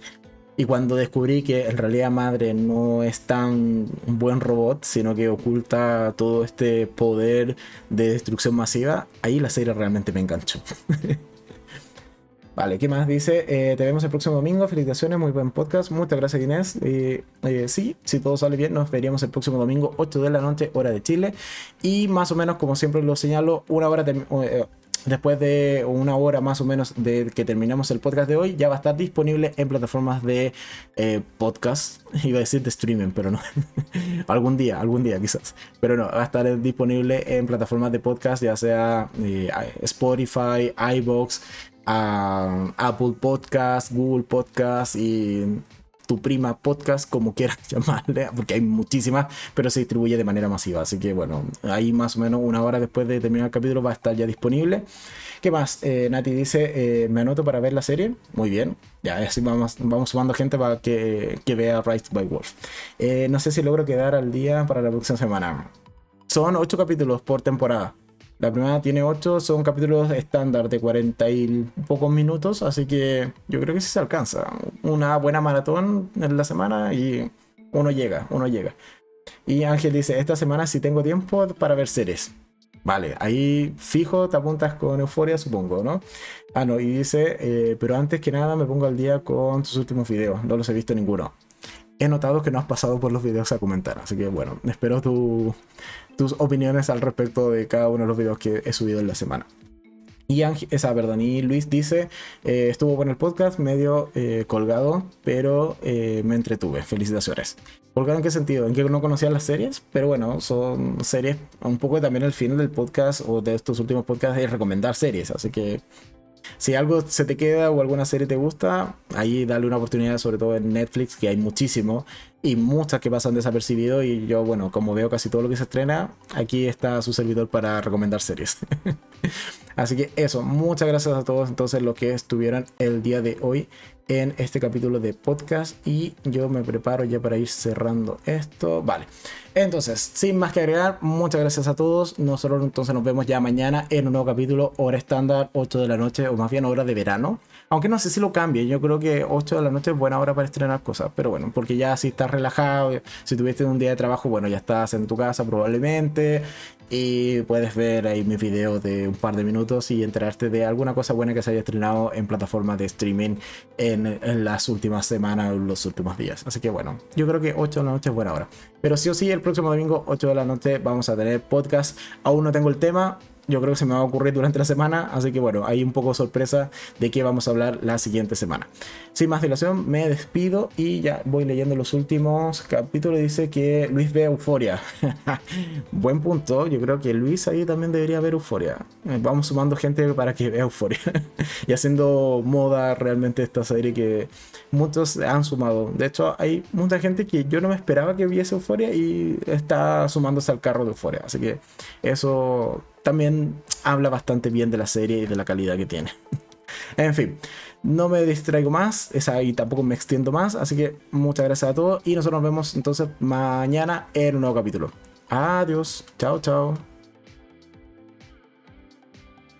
y cuando descubrí que en realidad Madre no es tan un buen robot, sino que oculta todo este poder de destrucción masiva, ahí la serie realmente me enganchó. [LAUGHS] vale, ¿qué más dice? Eh, te vemos el próximo domingo. Felicitaciones, muy buen podcast. Muchas gracias, Inés. Eh, sí, si todo sale bien, nos veríamos el próximo domingo, 8 de la noche, hora de Chile. Y más o menos, como siempre lo señalo, una hora eh, después de una hora más o menos de que terminamos el podcast de hoy, ya va a estar disponible en plataformas de eh, podcast. [LAUGHS] Iba a decir de streaming, pero no. [LAUGHS] algún día, algún día quizás. Pero no, va a estar disponible en plataformas de podcast, ya sea eh, Spotify, iBox, ah, Apple Podcast, Google Podcast y tu prima podcast, como quieras [LAUGHS] llamarle, porque hay muchísimas, pero se distribuye de manera masiva. Así que bueno, ahí más o menos una hora después de terminar el capítulo va a estar ya disponible. ¿Qué más? Eh, Nati dice, eh, me anoto para ver la serie. Muy bien. Ya, así vamos, vamos sumando gente para que, que vea Rise by Wolf. Eh, no sé si logro quedar al día para la próxima semana. Son ocho capítulos por temporada. La primera tiene 8, son capítulos estándar de 40 y pocos minutos, así que yo creo que sí se alcanza. Una buena maratón en la semana y uno llega, uno llega. Y Ángel dice, esta semana sí tengo tiempo para ver series. Vale, ahí fijo te apuntas con euforia, supongo, ¿no? Ah, no, y dice, eh, pero antes que nada me pongo al día con tus últimos videos, no los he visto ninguno. He notado que no has pasado por los videos a comentar, así que bueno, espero tu, tus opiniones al respecto de cada uno de los videos que he subido en la semana. Y esa, perdón, y Luis dice, eh, estuvo bueno el podcast, medio eh, colgado, pero eh, me entretuve. Felicitaciones. ¿Colgado en qué sentido? En que no conocía las series, pero bueno, son series, un poco también el fin del podcast o de estos últimos podcasts es recomendar series, así que si algo se te queda o alguna serie te gusta, ahí dale una oportunidad, sobre todo en Netflix, que hay muchísimo y muchas que pasan desapercibido. Y yo, bueno, como veo casi todo lo que se estrena, aquí está su servidor para recomendar series. [LAUGHS] Así que eso, muchas gracias a todos entonces los que estuvieron el día de hoy en este capítulo de podcast y yo me preparo ya para ir cerrando esto. Vale, entonces, sin más que agregar, muchas gracias a todos. Nosotros entonces nos vemos ya mañana en un nuevo capítulo, hora estándar, 8 de la noche o más bien hora de verano. Aunque no sé si lo cambie, yo creo que 8 de la noche es buena hora para estrenar cosas, pero bueno, porque ya si estás relajado, si tuviste un día de trabajo, bueno, ya estás en tu casa probablemente y puedes ver ahí mis videos de un par de minutos y enterarte de alguna cosa buena que se haya estrenado en plataformas de streaming en, las últimas semanas o los últimos días. Así que bueno, yo creo que 8 de la noche es buena hora. Pero sí o sí, el próximo domingo, 8 de la noche, vamos a tener podcast. Aún no tengo el tema, yo creo que se me va a ocurrir durante la semana, así que bueno, hay un poco sorpresa de qué vamos a hablar la siguiente semana. Sin más dilación, me despido y ya voy leyendo los últimos capítulos. Dice que Luis ve Euforia. [LAUGHS] Buen punto, yo creo que Luis ahí también debería ver Euforia. Eh, vamos sumando gente para que vea Euforia [LAUGHS] y haciendo moda realmente esta serie que muchos han sumado. De hecho, hay mucha gente que yo no me esperaba que viese Euforia y está sumándose al carro de Euforia. Así que eso también habla bastante bien de la serie y de la calidad que tiene. [LAUGHS] en fin, no me distraigo más, y tampoco me extiendo más, así que muchas gracias a todos y nosotros nos vemos entonces mañana en un nuevo capítulo. Adiós, chao, chao.